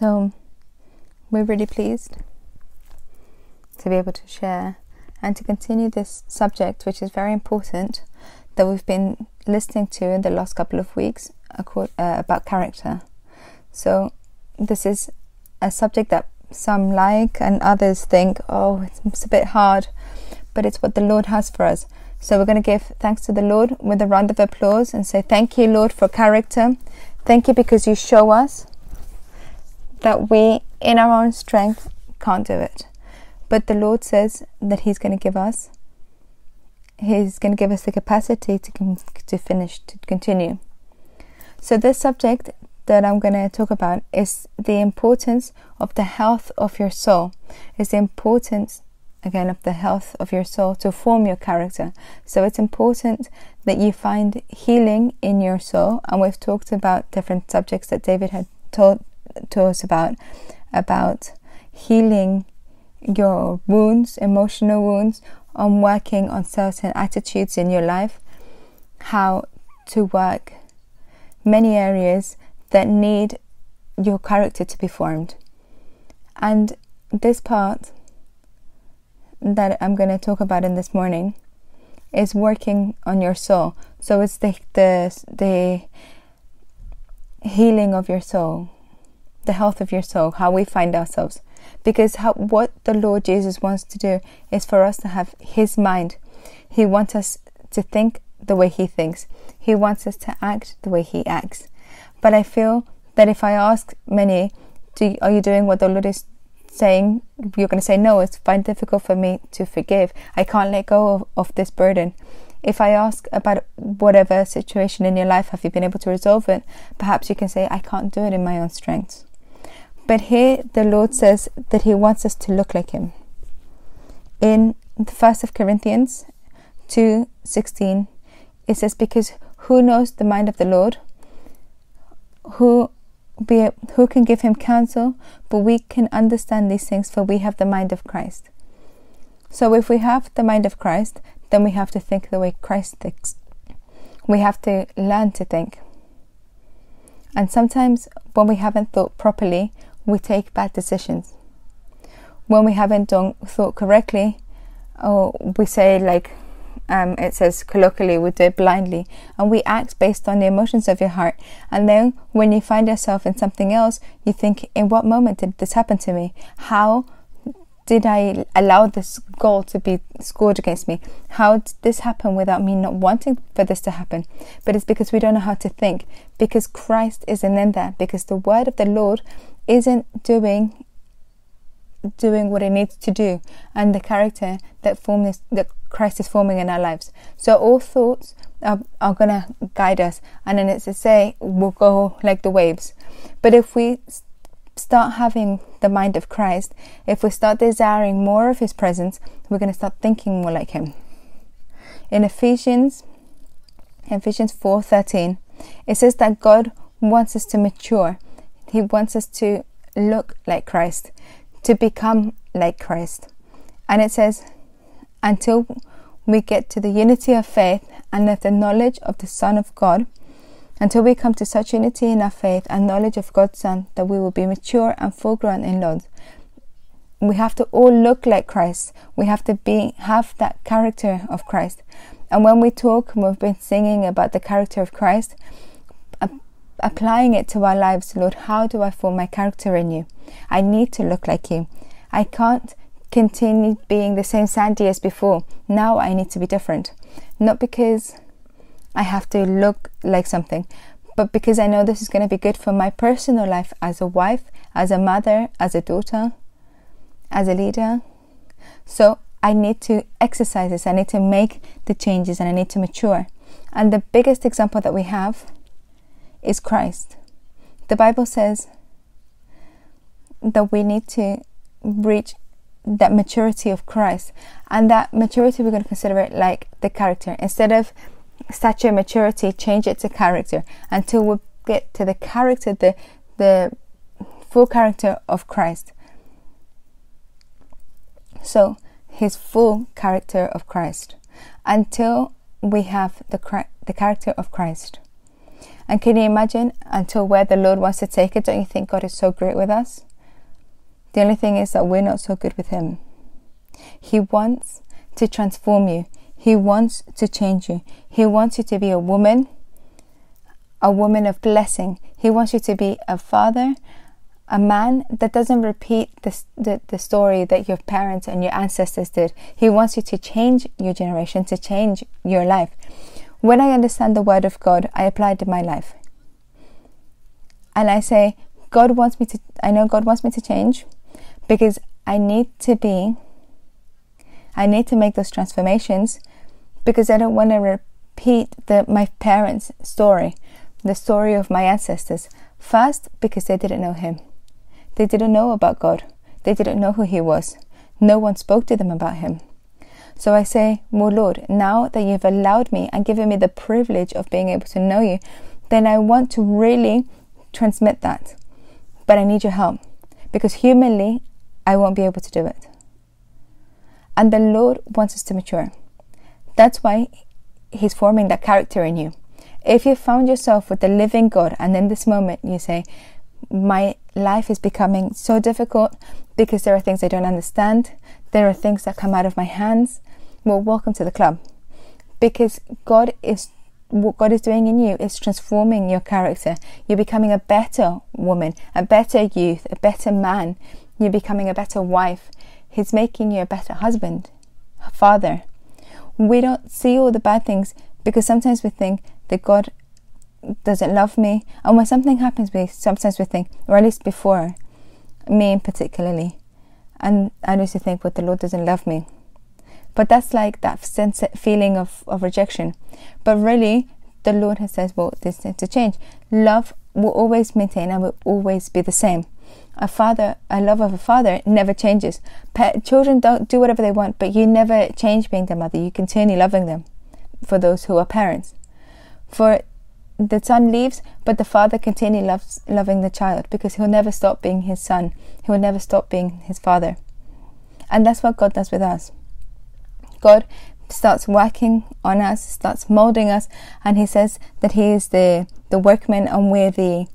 So we're really pleased to be able to share and to continue this subject, which is very important, that we've been listening to in the last couple of weeks uh, about character. So, this is a subject that some like and others think, oh, it's a bit hard, but it's what the Lord has for us. So, we're going to give thanks to the Lord with a round of applause and say, Thank you, Lord, for character. Thank you because you show us that we, in our own strength, can't do it. But the Lord says that He's going to give us, He's going to give us the capacity to, to finish, to continue. So, this subject that I'm going to talk about is the importance of the health of your soul, is the importance again of the health of your soul to form your character. So it's important that you find healing in your soul, and we've talked about different subjects that David had taught to us about about healing your wounds, emotional wounds, on working on certain attitudes in your life, how to work many areas that need your character to be formed. And this part that I'm going to talk about in this morning is working on your soul. So it's the the the healing of your soul, the health of your soul, how we find ourselves. Because how, what the Lord Jesus wants to do is for us to have His mind. He wants us to think the way He thinks. He wants us to act the way He acts. But I feel that if I ask many, do, are you doing what the Lord is saying? You're going to say, no, it's fine difficult for me to forgive. I can't let go of, of this burden. If I ask about whatever situation in your life, have you been able to resolve it? Perhaps you can say, I can't do it in my own strength. But here the Lord says that He wants us to look like Him. In the first of Corinthians two sixteen, it says, Because who knows the mind of the Lord? Who be who can give him counsel? But we can understand these things, for we have the mind of Christ. So if we have the mind of Christ, then we have to think the way Christ thinks. We have to learn to think. And sometimes when we haven't thought properly, we take bad decisions. When we haven't done thought correctly, or we say like um, it says colloquially, we do it blindly, and we act based on the emotions of your heart. And then when you find yourself in something else, you think, in what moment did this happen to me? How did I allow this goal to be scored against me? How did this happen without me not wanting for this to happen? But it's because we don't know how to think, because Christ isn't in there, because the word of the Lord isn't doing doing what it needs to do and the character that form this that Christ is forming in our lives. So all thoughts are, are gonna guide us and then it's to say we'll go like the waves. But if we start having the mind of Christ, if we start desiring more of his presence, we're gonna start thinking more like him. In Ephesians Ephesians 4:13 it says that God wants us to mature he wants us to look like Christ, to become like Christ. And it says, until we get to the unity of faith and of the knowledge of the Son of God, until we come to such unity in our faith and knowledge of God's Son that we will be mature and full grown in Lord. We have to all look like Christ. We have to be have that character of Christ. And when we talk, we've been singing about the character of Christ applying it to our lives, Lord, how do I form my character in you? I need to look like you. I can't continue being the same Sandy as before. Now I need to be different. Not because I have to look like something, but because I know this is going to be good for my personal life as a wife, as a mother, as a daughter, as a leader. So I need to exercise this. I need to make the changes and I need to mature. And the biggest example that we have is Christ. The Bible says that we need to reach that maturity of Christ, and that maturity we're going to consider it like the character. Instead of stature maturity change it to character. Until we get to the character the the full character of Christ. So his full character of Christ. Until we have the the character of Christ And can you imagine until where the Lord wants to take it? Don't you think God is so great with us? The only thing is that we're not so good with Him. He wants to transform you, He wants to change you. He wants you to be a woman, a woman of blessing. He wants you to be a father, a man that doesn't repeat the, the, the, story that your parents and your ancestors did. He wants you to change your generation, to change your life. When I understand the word of God, I apply it to my life. And I say, God wants me to, I know God wants me to change because I need to be, I need to make those transformations because I don't want to repeat the, my parents' story, the story of my ancestors. First, because they didn't know Him. They didn't know about God. They didn't know who He was. No one spoke to them about Him. So I say, More Lord, now that you've allowed me and given me the privilege of being able to know you, then I want to really transmit that. But I need your help because humanly, I won't be able to do it. And the Lord wants us to mature. That's why He's forming that character in you. If you found yourself with the living God and in this moment you say, My life is becoming so difficult because there are things I don't understand, there are things that come out of my hands, well, welcome to the club. Because God is what God is doing in you is transforming your character. You're becoming a better woman, a better youth, a better man. You're becoming a better wife. He's making you a better husband, a father. We don't see all the bad things because sometimes we think that God doesn't love me. And when something happens, we sometimes we think, or at least before, me in particularly, and I used to think, but the Lord doesn't love me. But that's like that sense feeling of, of rejection. But really, the Lord has said, well, this needs to change. Love will always maintain and will always be the same. A father, a love of a father never changes. children don't do whatever they want, but you never change being their mother. You continue loving them for those who are parents. For the son leaves, but the father continues loves, loving the child because he'll never stop being his son. He will never stop being his father. And that's what God does with us. God starts working on us, starts molding us, and He says that He is the, the workman and we're the,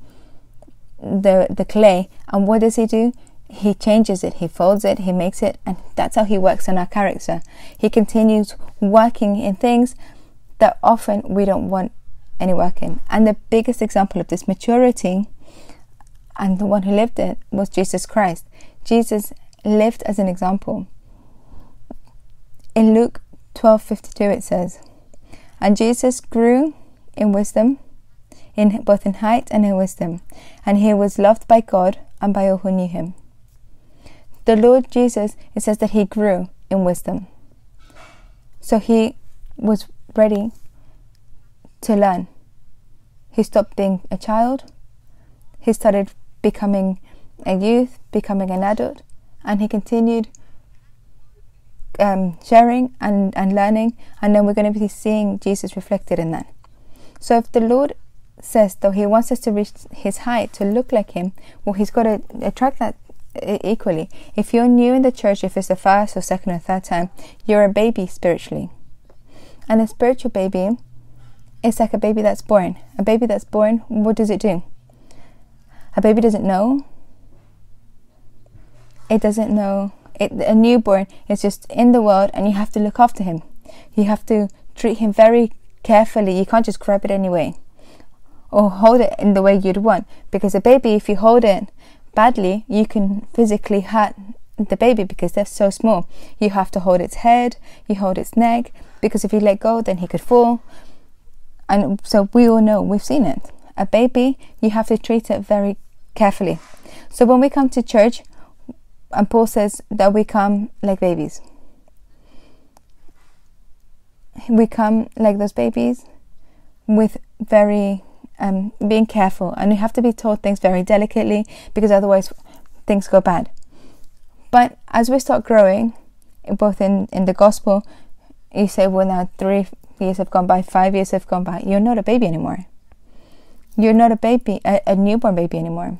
the, the clay. And what does He do? He changes it, He folds it, He makes it, and that's how He works on our character. He continues working in things that often we don't want any work in. And the biggest example of this maturity and the one who lived it was Jesus Christ. Jesus lived as an example. In Luke 12:52 it says, "And Jesus grew in wisdom, in both in height and in wisdom, and he was loved by God and by all who knew him." The Lord Jesus, it says that he grew in wisdom. So he was ready to learn. He stopped being a child. He started becoming a youth, becoming an adult, and he continued um, sharing and, and learning, and then we're going to be seeing Jesus reflected in that. So if the Lord says, though He wants us to reach His height, to look like Him, well, He's got to attract that equally. If you're new in the church, if it's the first or second or third time, you're a baby spiritually. And a spiritual baby is like a baby that's born. A baby that's born, what does it do? A baby doesn't know. It doesn't know it, a newborn is just in the world and you have to look after him. You have to treat him very carefully. You can't just grab it anyway or hold it in the way you'd want because a baby, if you hold it badly, you can physically hurt the baby because they're so small. You have to hold its head, you hold its neck because if you let go, then he could fall. And so we all know, we've seen it. A baby, you have to treat it very carefully. So when we come to church, and Paul says that we come like babies. We come like those babies with very um, being careful, and you have to be taught things very delicately because otherwise things go bad. But as we start growing, both in, in the gospel, you say, well, now three years have gone by, five years have gone by. You're not a baby anymore. You're not a baby, a, a newborn baby anymore.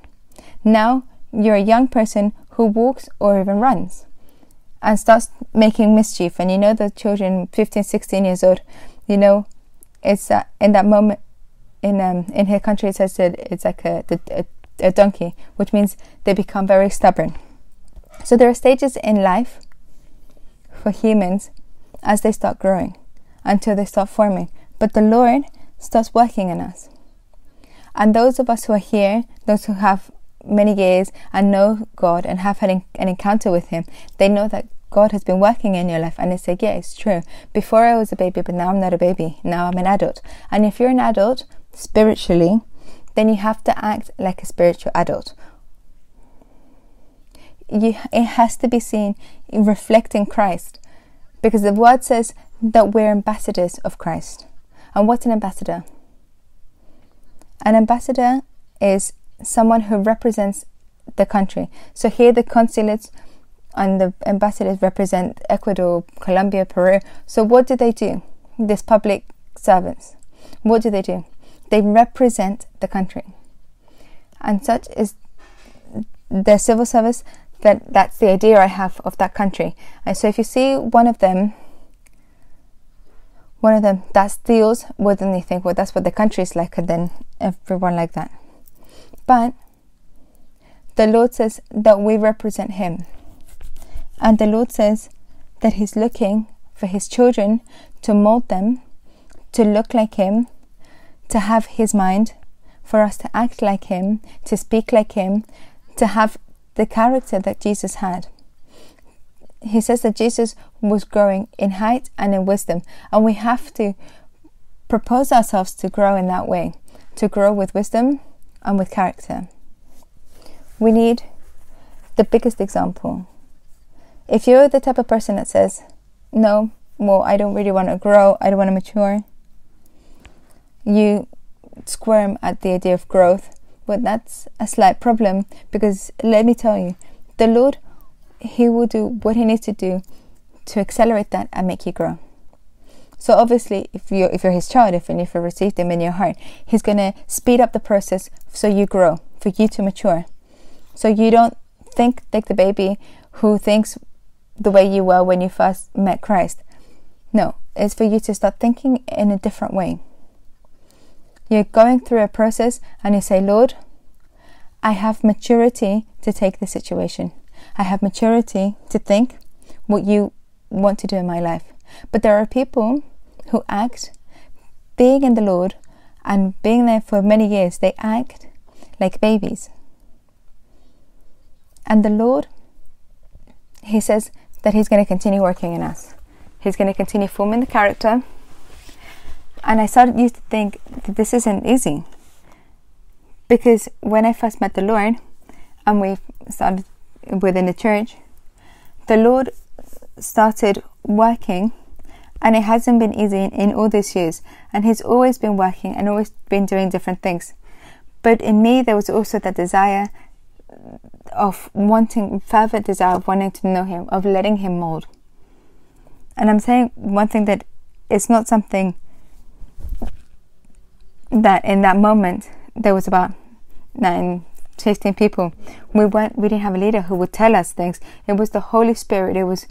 Now you're a young person who walks or even runs and starts making mischief. And you know, the children, 15, 16 years old, you know, it's uh, in that moment, in um, in her country it says that it's like a, a, a donkey, which means they become very stubborn. So there are stages in life for humans as they start growing until they start forming. But the Lord starts working in us. And those of us who are here, those who have many years and know God and have had an encounter with Him, they know that God has been working in your life. And they say, Yeah, it's true. Before I was a baby, but now I'm not a baby. Now I'm an adult. And if you're an adult, spiritually, then you have to act like a spiritual adult. You, it has to be seen reflecting Christ because the word says that we're ambassadors of Christ. And what's an ambassador? An ambassador is someone who represents the country. So here the consulates and the ambassadors represent Ecuador, Colombia, Peru. So what do they do? These public servants. What do they do? They represent the country. And such is the civil service that that's the idea I have of that country. And so if you see one of them one of them that deals with think, well that's what the country is like and then everyone like that. But the Lord says that we represent him. And the Lord says that he's looking for his children to mold them, to look like him, to have His mind, for us to act like Him, to speak like Him, to have the character that Jesus had. He says that Jesus was growing in height and in wisdom, and we have to propose ourselves to grow in that way, to grow with wisdom and with character. We need the biggest example. If you're the type of person that says, No, well, I don't really want to grow, I don't want to mature, you squirm at the idea of growth, but that's a slight problem because let me tell you, the Lord, He will do what He needs to do to accelerate that and make you grow. So obviously, if you if you're His child, if and if you received Him in your heart, He's gonna speed up the process so you grow, for you to mature. So you don't think like the baby who thinks the way you were when you first met Christ. No, it's for you to start thinking in a different way. You're going through a process and you say, Lord, I have maturity to take the situation. I have maturity to think what you want to do in my life. But there are people who act being in the Lord and being there for many years, they act like babies. And the Lord, He says that He's going to continue working in us. He's going to continue forming the character and I started used to think that this isn't easy. Because when I first met the Lord and we started within the church, the Lord started working and it hasn't been easy in, in all these years. And He's always been working and always been doing different things. But in me, there was also that desire of wanting, fervent desire of wanting to know Him, of letting Him mold. And I'm saying one thing that it's not something that in that moment there was about nine 15 people. We weren't we didn't have a leader who would tell us things. It was the holy spirit. It was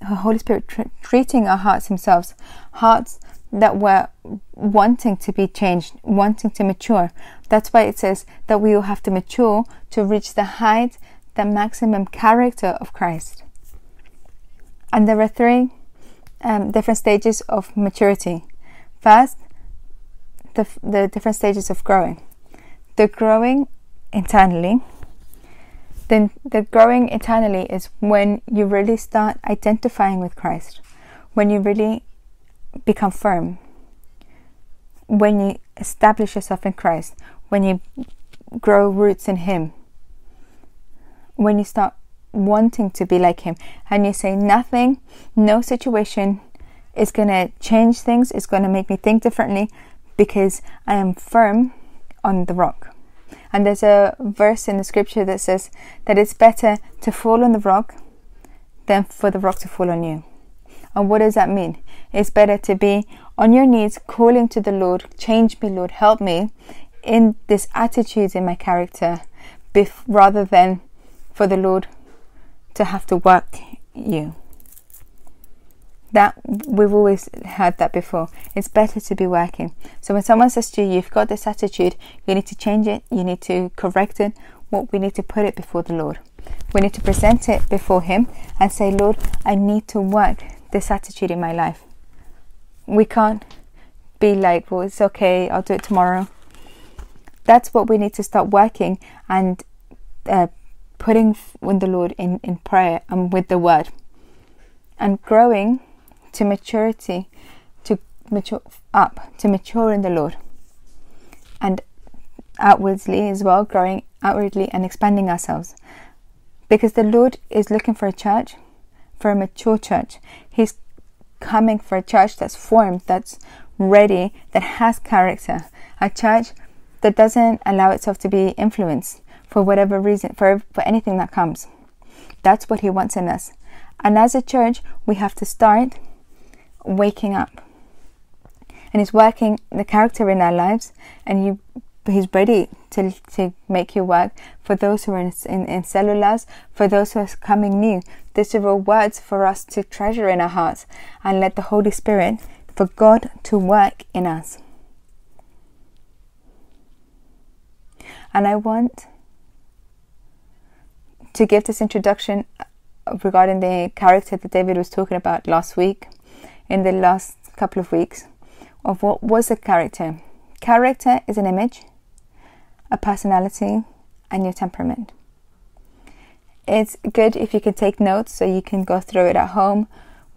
the holy spirit tr- treating our hearts themselves. Hearts that were wanting to be changed wanting to mature. That's why it says that we will have to mature to reach the height the maximum character of christ. And there are three um, different stages of maturity. First the, the different stages of growing. The growing internally. Then the growing internally is when you really start identifying with Christ, when you really become firm, when you establish yourself in Christ, when you grow roots in Him, when you start wanting to be like Him, and you say, Nothing, no situation is going to change things, it's going to make me think differently because I am firm on the rock. And there's a verse in the scripture that says that it's better to fall on the rock than for the rock to fall on you. And what does that mean? It's better to be on your knees calling to the Lord, change me, Lord, help me in this attitude in my character, rather than for the Lord to have to work you. That we've always heard that before. It's better to be working. So when someone says to you, you've got this attitude, you need to change it, you need to correct it, what well, we need to put it before the Lord. We need to present it before Him and say, Lord, I need to work this attitude in my life. We can't be like, well, it's okay, I'll do it tomorrow. That's what we need to start working and uh, putting with the Lord in, in prayer and with the Word and growing to maturity, to mature up, to mature in the Lord, and outwardly as well, growing outwardly and expanding ourselves. Because the Lord is looking for a church, for a mature church. He's coming for a church that's formed, that's ready, that has character. A church that doesn't allow itself to be influenced for whatever reason, for, for anything that comes. That's what He wants in us. And as a church, we have to start waking up. And He's working the character in our lives, and you, He's ready to, to make you work for those who are in, in, in cellulars, for those who are coming new. These are all words for us to treasure in our hearts and let the Holy Spirit, for God to work in us. And I want to give this introduction regarding the character that David was talking about last week, in the last couple of weeks, of what was a character. Character is an image, a personality, and your temperament. It's good if you can take notes so you can go through it at home.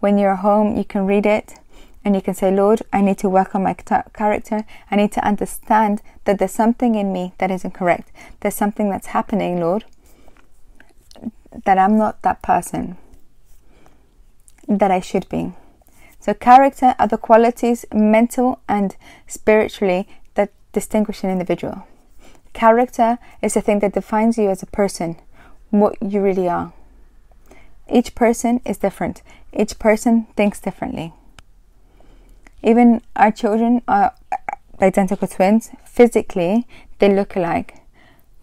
When you're home, you can read it and you can say, Lord, I need to work on my character. I need to understand that there's something in me that isn't correct. There's something that's happening, Lord, that I'm not that person that I should be. So, character are the qualities, mental and spiritually, that distinguish an individual. Character is the thing that defines you as a person, what you really are. Each person is different, each person thinks differently. Even our children are identical twins. Physically, they look alike,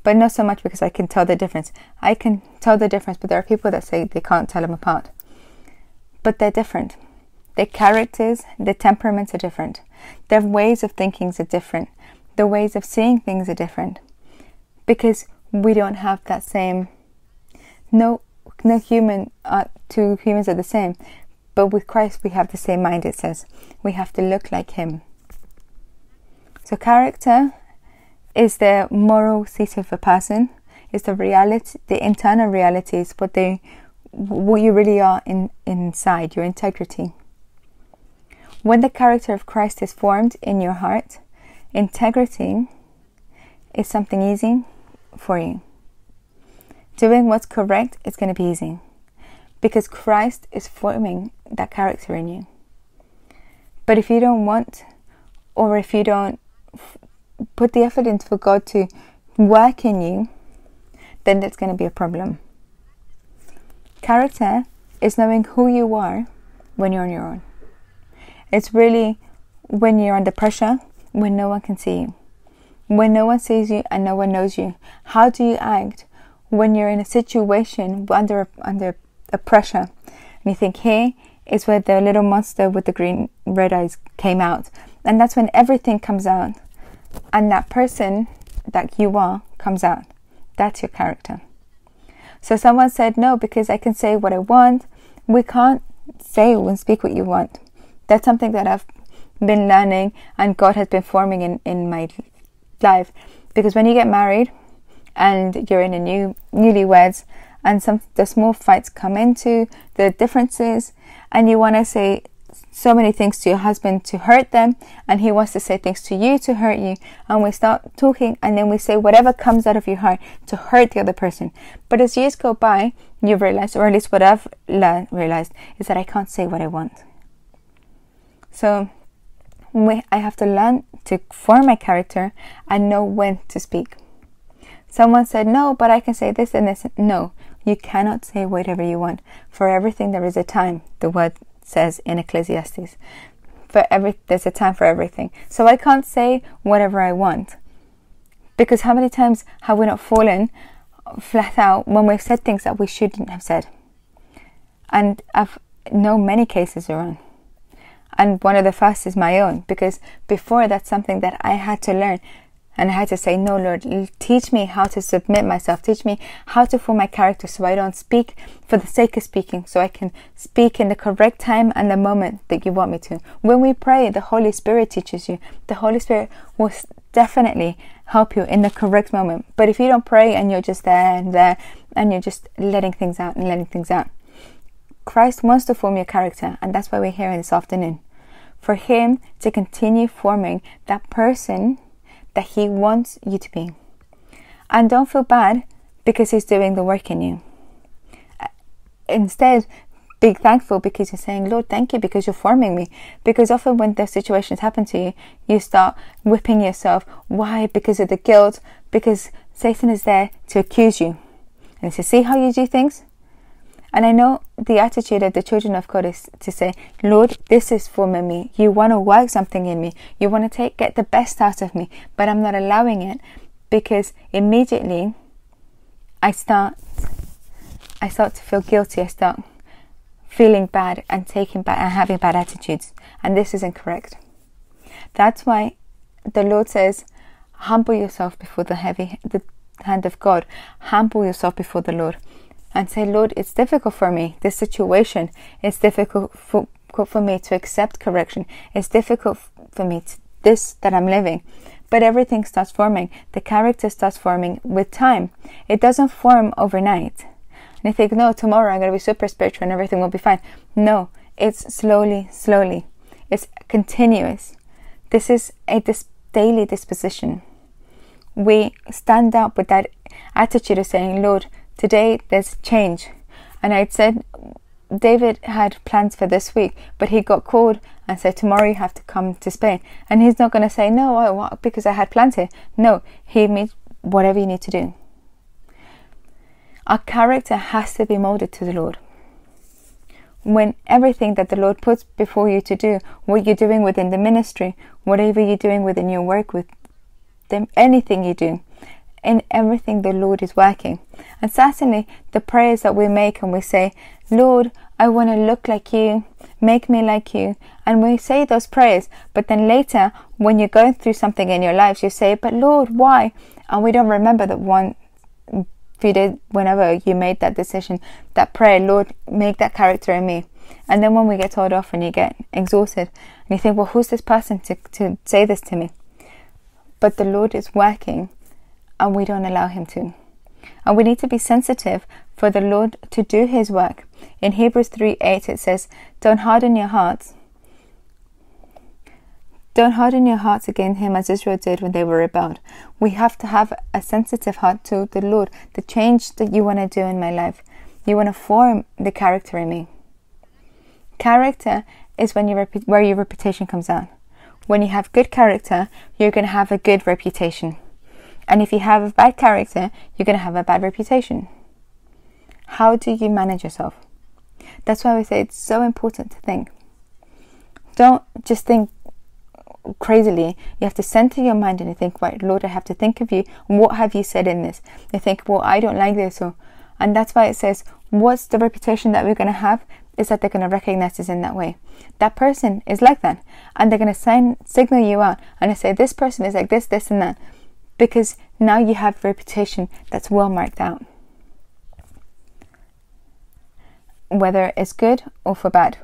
but not so much because I can tell the difference. I can tell the difference, but there are people that say they can't tell them apart. But they're different. Their characters, their temperaments are different. Their ways of thinking are different. The ways of seeing things are different. Because we don't have that same. No, no human. Uh, two humans are the same, but with Christ we have the same mind. It says we have to look like Him. So character is the moral seat of a person, is the reality, the internal reality is what they, what you really are in, inside, your integrity. When the character of Christ is formed in your heart, integrity is something easy for you. Doing what's correct is going to be easy because Christ is forming that character in you. But if you don't want, or if you don't put the effort into for God to work in you, then that's going to be a problem. Character is knowing who you are when you're on your own. It's really when you're under pressure, when no one can see you, when no one sees you and no one knows you. How do you act when you're in a situation under under a pressure and you think, "Here is where the little monster with the green red eyes came out," and that's when everything comes out and that person that you are comes out. That's your character. So someone said, No, because I can say what I want. We can't say and speak what you want. That's something that I've been learning and God has been forming in, in my life. Because when you get married and you're in a new newlyweds and some the small fights come into the differences and you want to say so many things to your husband to hurt them, and he wants to say things to you to hurt you. And we start talking, and then we say whatever comes out of your heart to hurt the other person. But as years go by, you realize, or at least what I've learned, realized, is that I can't say what I want. So we, I have to learn to form my character and know when to speak. Someone said, No, but I can say this and this. No, you cannot say whatever you want. For everything, there is a time. The word says in Ecclesiastes. For every there's a time for everything. So I can't say whatever I want. Because how many times have we not fallen flat out when we've said things that we shouldn't have said? And I've know many cases around. And one of the first is my own, because before that's something that I had to learn. And I had to say, No, Lord, teach me how to submit myself. Teach me how to form my character so I don't speak for the sake of speaking, so I can speak in the correct time and the moment that you want me to. When we pray, the Holy Spirit teaches you. The Holy Spirit will definitely help you in the correct moment. But if you don't pray and you're just there and there and you're just letting things out and letting things out, Christ wants to form your character, and that's why we're here in this afternoon. For Him to continue forming that person that He wants you to be. And don't feel bad because He's doing the work in you. Uh, instead, be thankful because you're saying, Lord, thank you because you're forming me. Because often when those situations happen to you, you start whipping yourself. Why? Because of the guilt, because Satan is there to accuse you. And to see how you do things? And I know the attitude of the children of God is to say, Lord, this is for me. You want to work something in me. You want to take get the best out of me, but I'm not allowing it because immediately I start I start to feel guilty. I start feeling bad and taking bad and having bad attitudes. And this is incorrect. That's why the Lord says, humble yourself before the heavy the hand of God. Humble yourself before the Lord and say, Lord, it's difficult for me, this situation. It's difficult for, for me to accept correction. It's difficult for me, to, this that I'm living. But everything starts forming. The character starts forming with time. It doesn't form overnight. And you think, no, tomorrow I'm going to be super spiritual and everything will be fine. No, it's slowly, slowly. It's continuous. This is a dis- daily disposition. We stand up with that attitude of saying, Lord, Today there's change. And I'd said David had plans for this week, but he got called and said, Tomorrow you have to come to Spain. And he's not going to say, No, I, want, because I had plans here. No, he means whatever you need to do. Our character has to be molded to the Lord. When everything that the Lord puts before you to do, what you're doing within the ministry, whatever you're doing within your work with them, anything you do, in everything the Lord is working. And certainly the prayers that we make and we say, Lord, I want to look like you, make me like you. And we say those prayers, but then later, when you're going through something in your lives, you say, But Lord, why? And we don't remember that one few days, whenever you made that decision, that prayer, Lord, make that character in me. And then when we get told off and you get exhausted, and you think, Well, who's this person to, to say this to me? But the Lord is working and we don't allow Him to. And we need to be sensitive for the Lord to do His work. In Hebrews 3 8, it says, Don't harden your hearts. Don't harden your hearts against Him as Israel did when they were rebelled. We have to have a sensitive heart to the Lord, the change that you want to do in my life. You want to form the character in me. Character is when your where your reputation comes out. When you have good character, you're going to have a good reputation. And if you have a bad character, you're going to have a bad reputation. How do you manage yourself? That's why we say it's so important to think. Don't just think crazily. You have to center your mind and you think, right, Lord, I have to think of you. What have you said in this? You think, well, I don't like this. Or, and that's why it says, what's the reputation that we're going to have? Is that they're going to recognize us in that way. That person is like that. And they're going to sign, signal you out and say, this person is like this, this, and that because now you have reputation that's well marked out. Whether it's good or for bad.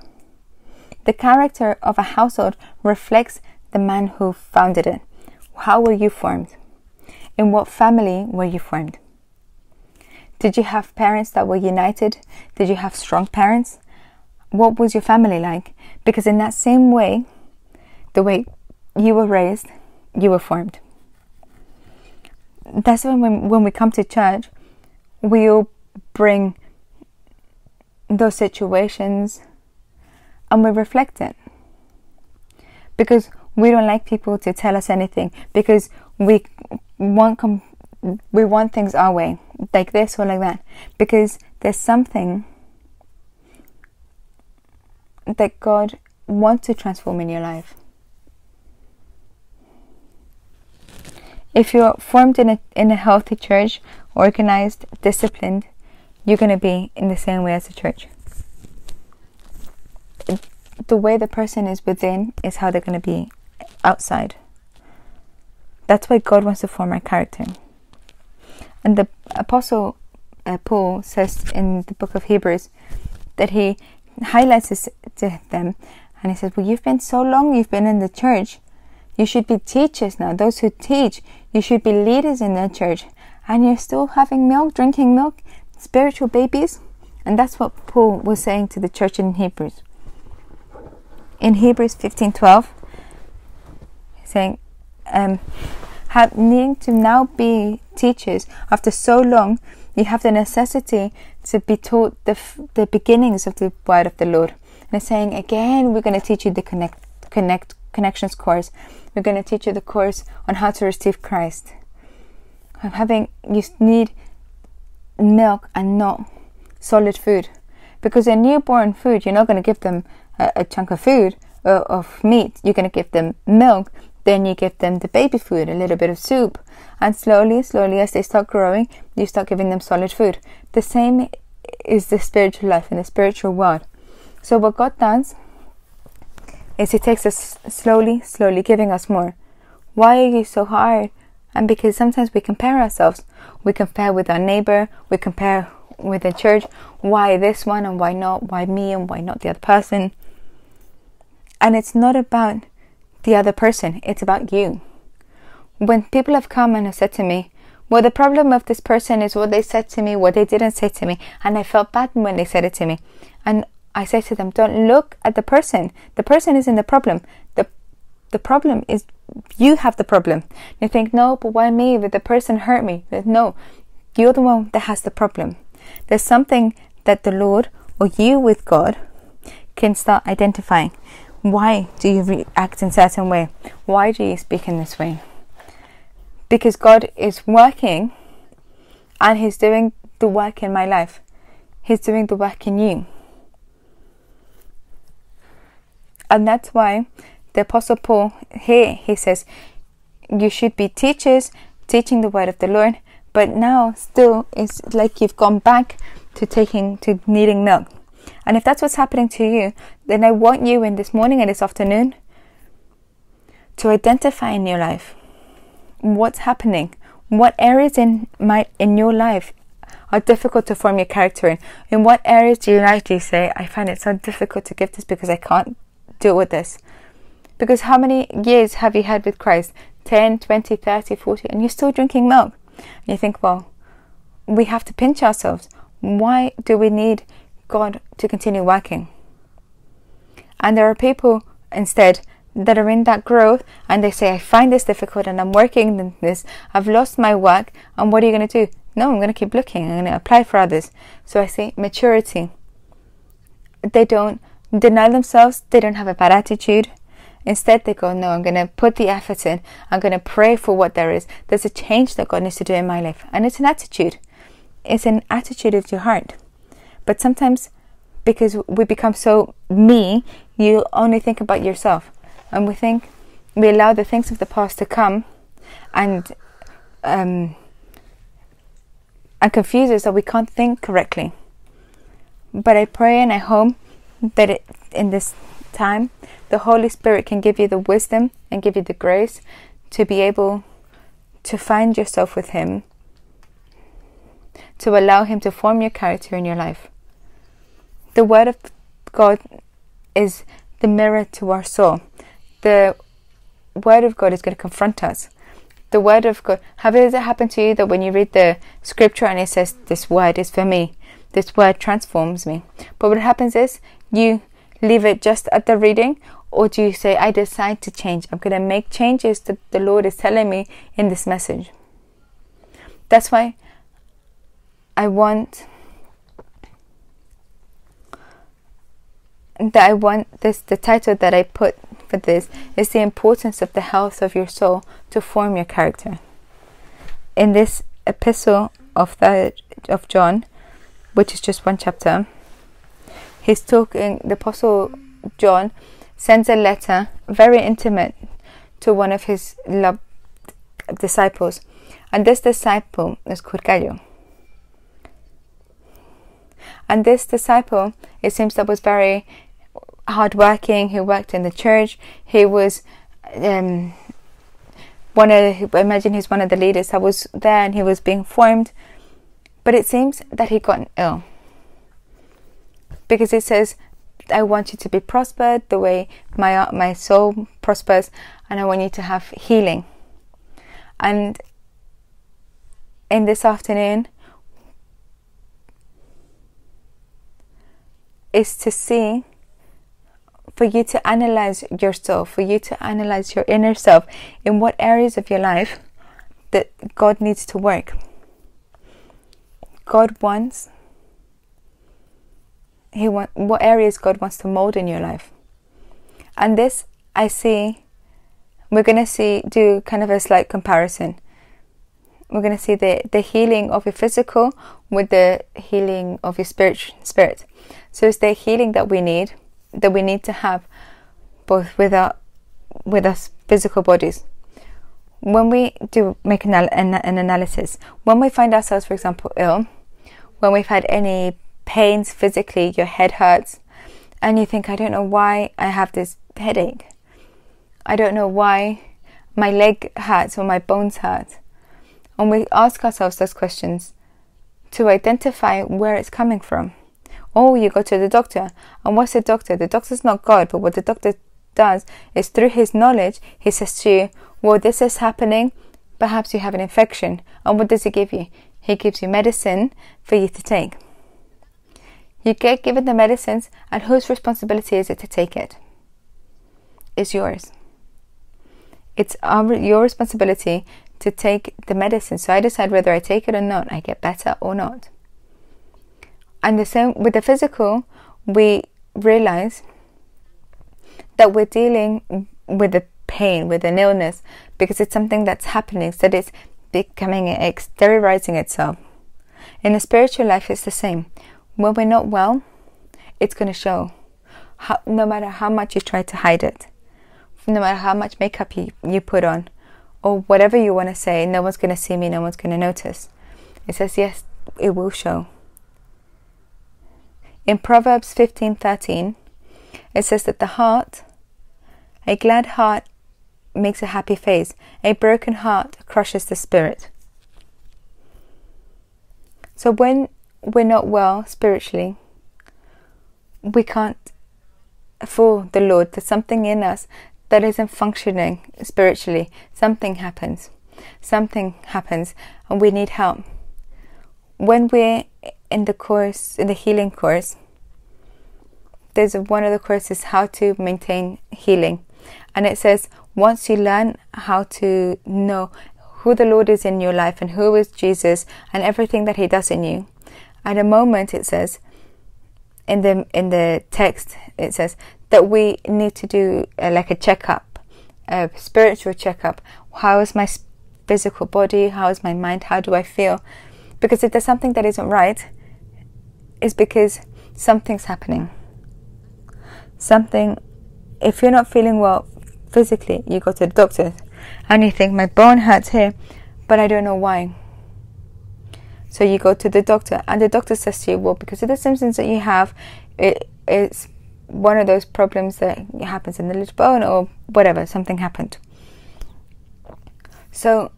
The character of a household reflects the man who founded it. How were you formed? In what family were you formed? Did you have parents that were united? Did you have strong parents? What was your family like? Because in that same way, the way you were raised, you were formed that's when when we come to church, we'll bring those situations and we reflect it. Because we don't like people to tell us anything because we want com- we want things our way like this or like that. Because there's something that God wants to transform in your life If you're formed in a, in a healthy church, organized, disciplined, you're going to be in the same way as the church. the way the person is within is how they're going to be outside. That's why God wants to form our character. And the Apostle uh, Paul says in the book of Hebrews that he highlights this to them and he says, Well, you've been so long, you've been in the church. You should be teachers now. Those who teach, you should be leaders in the church. And you're still having milk, drinking milk, spiritual babies. And that's what Paul was saying to the church in Hebrews. In Hebrews 15:12, saying, um, to now be teachers after so long, you have the necessity to be taught the, the beginnings of the word of the Lord. And it's saying again, we're going to teach you the connect, connect connections course. We're going to teach you the course on how to receive Christ. I'm having you need milk and not solid food, because a newborn food you're not going to give them a, a chunk of food uh, of meat. You're going to give them milk. Then you give them the baby food, a little bit of soup, and slowly, slowly, as they start growing, you start giving them solid food. The same is the spiritual life in the spiritual world. So what God does is He takes us slowly, slowly, giving us more. Why are you so hard? And because sometimes we compare ourselves. We compare with our neighbor, we compare with the church. Why this one and why not? Why me and why not the other person? And it's not about the other person, it's about you. When people have come and have said to me, well, the problem of this person is what they said to me, what they didn't say to me, and I felt bad when they said it to me. And I say to them, don't look at the person. The person isn't the problem. The the problem is you have the problem. You think, no, but why me? But the person hurt me. No, you're the one that has the problem. There's something that the Lord or you with God can start identifying. Why do you react in certain way? Why do you speak in this way? Because God is working and He's doing the work in my life. He's doing the work in you. And that's why the Apostle Paul here he says, You should be teachers, teaching the word of the Lord, but now still it's like you've gone back to taking to needing milk. And if that's what's happening to you, then I want you in this morning and this afternoon to identify in your life what's happening, what areas in my in your life are difficult to form your character in. In what areas do you like to say, I find it so difficult to give this because I can't deal with this? Because how many years have you had with Christ? 10, 20, 30, 40, and you're still drinking milk. And you think, well, we have to pinch ourselves. Why do we need God to continue working? And there are people instead that are in that growth and they say, I find this difficult and I'm working in this, I've lost my work, and what are you going to do? No, I'm going to keep looking, I'm going to apply for others. So I say, maturity. They don't deny themselves, they don't have a bad attitude. Instead, they go, No, I'm going to put the effort in. I'm going to pray for what there is. There's a change that God needs to do in my life. And it's an attitude, it's an attitude of your heart. But sometimes, because we become so me, you only think about yourself. And we think, we allow the things of the past to come and, um, and confuse us that we can't think correctly. But I pray and I hope that it, in this time, the Holy Spirit can give you the wisdom and give you the grace to be able to find yourself with Him, to allow Him to form your character in your life. The Word of God is the mirror to our soul. The Word of God is going to confront us. The Word of God. Have it happened to you that when you read the scripture and it says, This Word is for me, this Word transforms me? But what happens is you leave it just at the reading or do you say i decide to change. I'm going to make changes that the lord is telling me in this message. That's why i want that i want this the title that i put for this is the importance of the health of your soul to form your character. In this epistle of the of john which is just one chapter he's talking, the Apostle John sends a letter, very intimate, to one of his loved disciples. And this disciple is Gallo. And this disciple, it seems that was very hardworking. He worked in the church. He was um, one of. Imagine he's one of the leaders that was there, and he was being formed. But it seems that he got ill because it says, "I want you to be prospered the way my my soul prospers, and I want you to have healing." And in this afternoon is to see for you to analyze yourself, for you to analyze your inner self in what areas of your life that God needs to work. God wants he want what areas God wants to mold in your life. And this I see we're going to see do kind of a slight comparison. We're going to see the, the healing of your physical with the healing of your spirit spirit. So it's the healing that we need that we need to have both with our with our physical bodies. When we do make an, an, an analysis when we find ourselves for example ill when we've had any pains physically your head hurts and you think i don't know why i have this headache i don't know why my leg hurts or my bones hurt and we ask ourselves those questions to identify where it's coming from. Or you go to the doctor, and what's the doctor? The doctor's not God, but what the doctor does is through his knowledge, he says to you, Well, this is happening, perhaps you have an infection. And what does he give you? He gives you medicine for you to take. You get given the medicines, and whose responsibility is it to take it? It's yours. It's our, your responsibility to take the medicine. So I decide whether I take it or not. I get better or not. And the same with the physical, we realize that we're dealing with a pain, with an illness, because it's something that's happening, so that it's becoming exteriorizing itself. In the spiritual life, it's the same. When we're not well, it's going to show, how, no matter how much you try to hide it, no matter how much makeup you, you put on, or whatever you want to say, no one's going to see me, no one's going to notice. It says, yes, it will show. In Proverbs 15:13, it says that the heart, a glad heart makes a happy face, a broken heart crushes the spirit. So when we're not well spiritually, we can't fool the Lord. There's something in us that isn't functioning spiritually, something happens. Something happens and we need help. When we're in the course, in the healing course, there's one of the courses how to maintain healing. And it says once you learn how to know who the Lord is in your life and who is Jesus and everything that he does in you, at a moment it says in the in the text it says that we need to do uh, like a checkup, a spiritual checkup. How is my physical body? How is my mind? How do I feel? Because if there's something that isn't right, it's because something's happening. Something, if you're not feeling well physically, you go to the doctor and you think, my bone hurts here, but I don't know why. So you go to the doctor, and the doctor says to you, well, because of the symptoms that you have, it, it's one of those problems that happens in the little bone or whatever, something happened. So,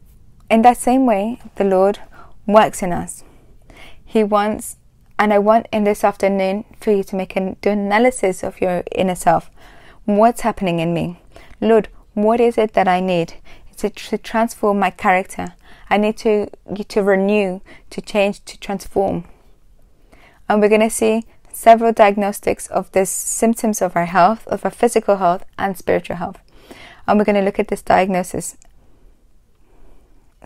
in that same way, the Lord works in us. He wants, and I want in this afternoon for you to make an, do an analysis of your inner self. What's happening in me? Lord, what is it that I need to, to transform my character? I need to, to renew, to change, to transform. And we're going to see several diagnostics of the symptoms of our health, of our physical health and spiritual health. And we're going to look at this diagnosis.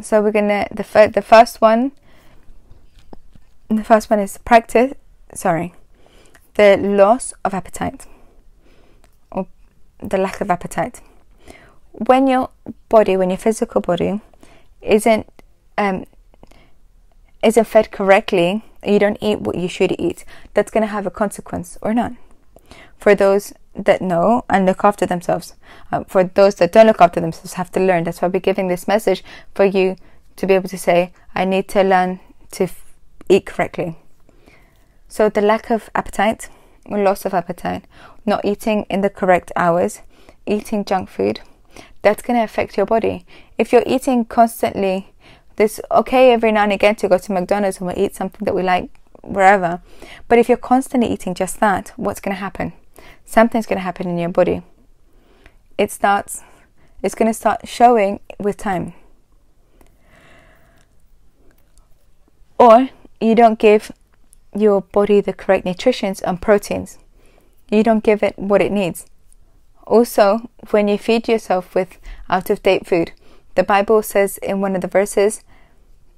So we're going to the fir- the first one the first one is practice sorry. The loss of appetite or the lack of appetite. When your body, when your physical body isn't um, isn't fed correctly, you don't eat what you should eat, that's going to have a consequence or not. For those that know and look after themselves, uh, for those that don't look after themselves, have to learn. That's why we're giving this message for you to be able to say, I need to learn to f- eat correctly. So, the lack of appetite loss of appetite, not eating in the correct hours, eating junk food, that's going to affect your body. If you're eating constantly, it's okay every now and again to go to McDonald's and we eat something that we like wherever. But if you're constantly eating just that, what's going to happen? Something's going to happen in your body. It starts, it's going to start showing with time. Or you don't give your body the correct nutrients and proteins. You don't give it what it needs. Also, when you feed yourself with out of date food, the Bible says in one of the verses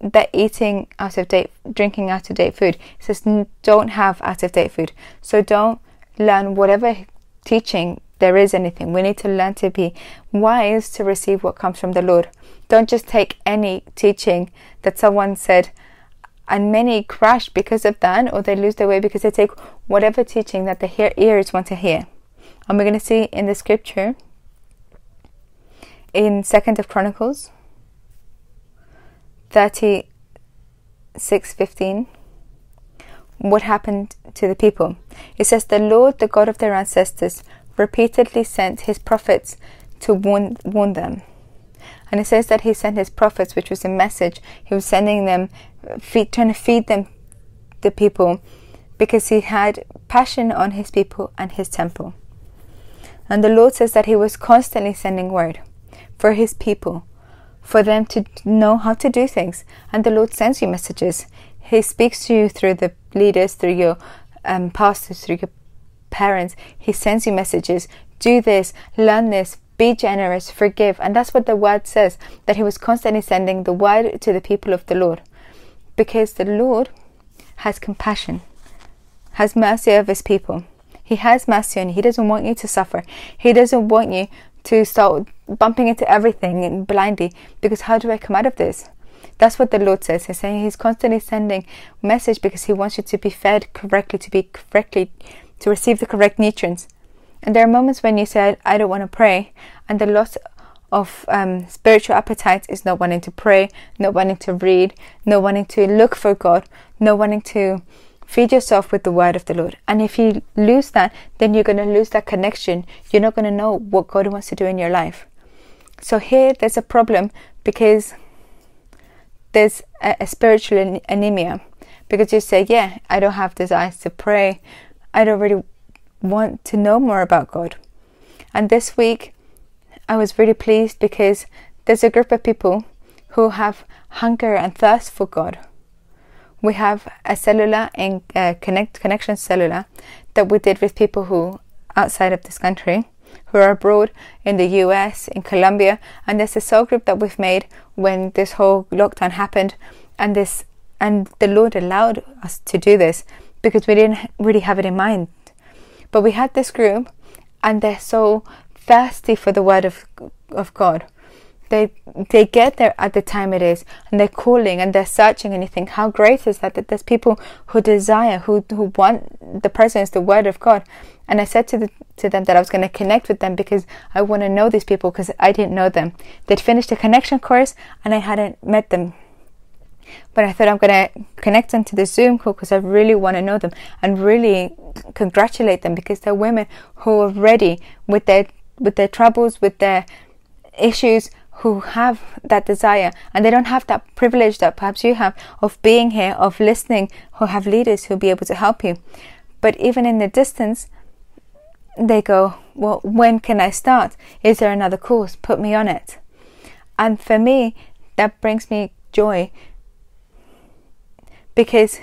that eating out of date, drinking out of date food, it says don't have out of date food. So don't learn whatever teaching there is anything. We need to learn to be wise to receive what comes from the Lord. Don't just take any teaching that someone said, and many crash because of that, or they lose their way because they take whatever teaching that the ears want to hear. And we're going to see in the scripture in Second of Chronicles 36:15 what happened to the people. It says the Lord, the God of their ancestors, repeatedly sent his prophets to warn, warn them. And it says that he sent his prophets, which was a message. He was sending them, feed, trying to feed them, the people, because he had passion on his people and his temple. And the Lord says that He was constantly sending word for His people, for them to know how to do things. And the Lord sends you messages. He speaks to you through the leaders, through your um, pastors, through your parents. He sends you messages. Do this, learn this, be generous, forgive. And that's what the word says that He was constantly sending the word to the people of the Lord. Because the Lord has compassion, has mercy of His people. He has mercy on you. He doesn't want you to suffer. He doesn't want you to start bumping into everything blindly because how do I come out of this? That's what the Lord says. He's saying He's constantly sending message because He wants you to be fed correctly, to be correctly, to receive the correct nutrients. And there are moments when you say, I don't want to pray, and the loss of um, spiritual appetite is not wanting to pray, not wanting to read, not wanting to look for God, not wanting to Feed yourself with the word of the Lord. And if you lose that, then you're going to lose that connection. You're not going to know what God wants to do in your life. So here there's a problem because there's a, a spiritual an- anemia. Because you say, Yeah, I don't have desires to pray. I don't really want to know more about God. And this week, I was really pleased because there's a group of people who have hunger and thirst for God we have a cellular and uh, connect connection cellular that we did with people who outside of this country who are abroad in the US, in Colombia, and there's a cell group that we've made when this whole lockdown happened, and this and the Lord allowed us to do this because we didn't really have it in mind. But we had this group, and they're so thirsty for the word of of God they they get there at the time it is and they're calling and they're searching and you think how great is that that there's people who desire who who want the presence the word of god. And i said to the, to them that i was going to connect with them because i want to know these people because i didn't know them. They'd finished a connection course and i hadn't met them. But I thought I'm going to connect them to the Zoom call because I really want to know them and really congratulate them because they're women who are ready with their with their troubles, with their issues, who have that desire and they don't have that privilege that perhaps you have of being here, of listening, who have leaders who'll be able to help you. But even in the distance, they go, Well, when can I start? Is there another course? Put me on it. And for me, that brings me joy because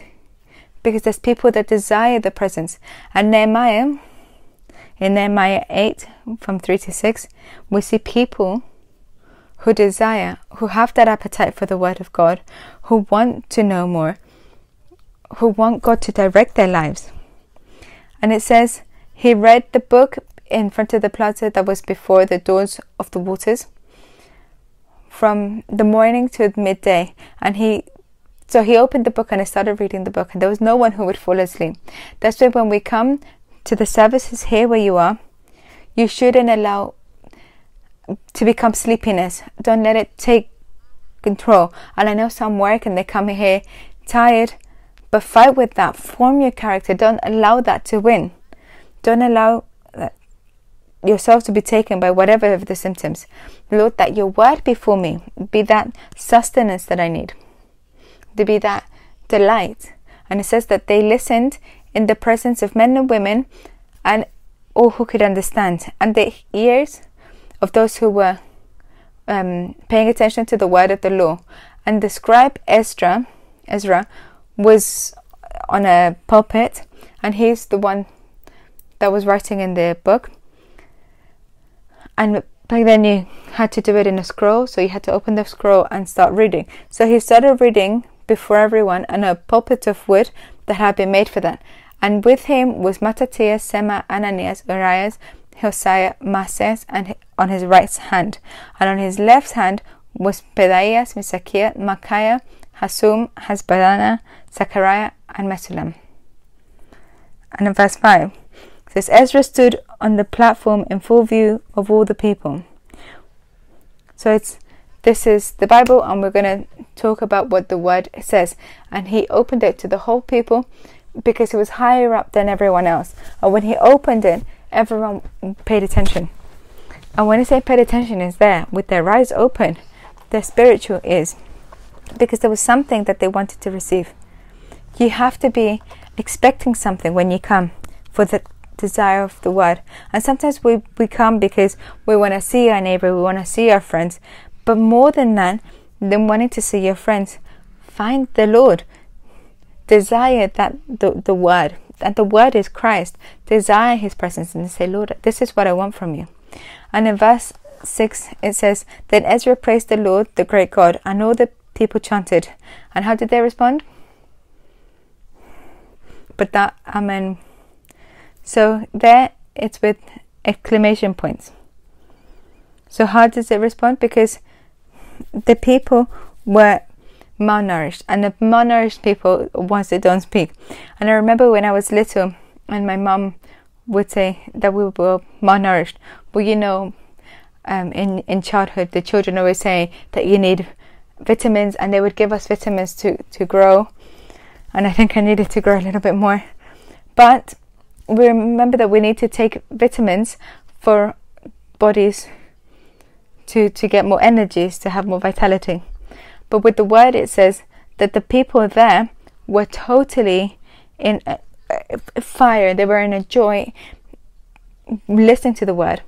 because there's people that desire the presence. And Nehemiah, in Nehemiah 8, from 3 to 6, we see people who desire, who have that appetite for the Word of God, who want to know more, who want God to direct their lives. And it says, He read the book in front of the plaza that was before the doors of the waters from the morning to midday. And he so he opened the book and I started reading the book, and there was no one who would fall asleep. That's why when we come to the services here where you are, you shouldn't allow to become sleepiness. Don't let it take control. And I know some work and they come here tired, but fight with that. Form your character. Don't allow that to win. don't allow yourself to be taken by whatever of the symptoms. Lord, that your word before me be that sustenance that I need, to be that delight. And it says that they listened in the presence of men and women and all who could understand, and their ears of those who were um, paying attention to the word of the law. And the scribe Ezra, Ezra was on a pulpit, and he's the one that was writing in the book. And back then you had to do it in a scroll, so you had to open the scroll and start reading. So he started reading before everyone on a pulpit of wood that had been made for that. And with him was Mattathias, Sema, Ananias, Urias, Hosea, Mases, and on his right hand. And on his left hand was Pedaias, Misakiah, Micaiah, Hasum, Hasbadana, Zechariah, and Mesulam. And in verse 5 says Ezra stood on the platform in full view of all the people. So it's this is the Bible, and we're going to talk about what the word says. And he opened it to the whole people because he was higher up than everyone else. And when he opened it, everyone paid attention. And when I say paid attention, is there with their eyes open, their spiritual is because there was something that they wanted to receive. You have to be expecting something when you come for the desire of the word. And sometimes we, we come because we want to see our neighbor, we want to see our friends, but more than that, than wanting to see your friends, find the Lord. Desire that the, the word, and the word is Christ. Desire his presence and say, Lord, this is what I want from you. And in verse 6, it says, Then Ezra praised the Lord, the great God, and all the people chanted. And how did they respond? But that, Amen. So there it's with exclamation points. So how does it respond? Because the people were malnourished, and the malnourished people once they don't speak. And I remember when I was little, and my mom would say that we were malnourished. But you know, um, in in childhood, the children always say that you need vitamins, and they would give us vitamins to to grow. And I think I needed to grow a little bit more. But we remember that we need to take vitamins for bodies to, to get more energies, to have more vitality. But with the word, it says that the people there were totally in a, a fire, they were in a joy listening to the word.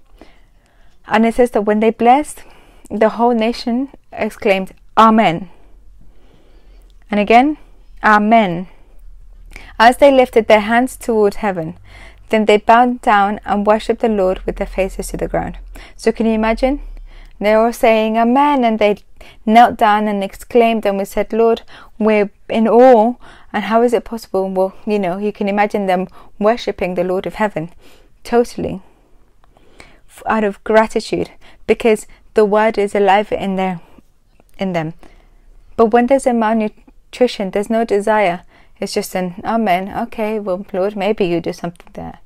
And it says that when they blessed, the whole nation exclaimed, Amen. And again, Amen. As they lifted their hands toward heaven, then they bowed down and worshipped the Lord with their faces to the ground. So, can you imagine? They were saying Amen, and they knelt down and exclaimed, and we said, Lord, we're in awe. And how is it possible? Well, you know, you can imagine them worshipping the Lord of heaven totally out of gratitude because the word is alive in their in them. But when there's a malnutrition, there's no desire. It's just an amen. Okay, well, Lord, maybe you do something there.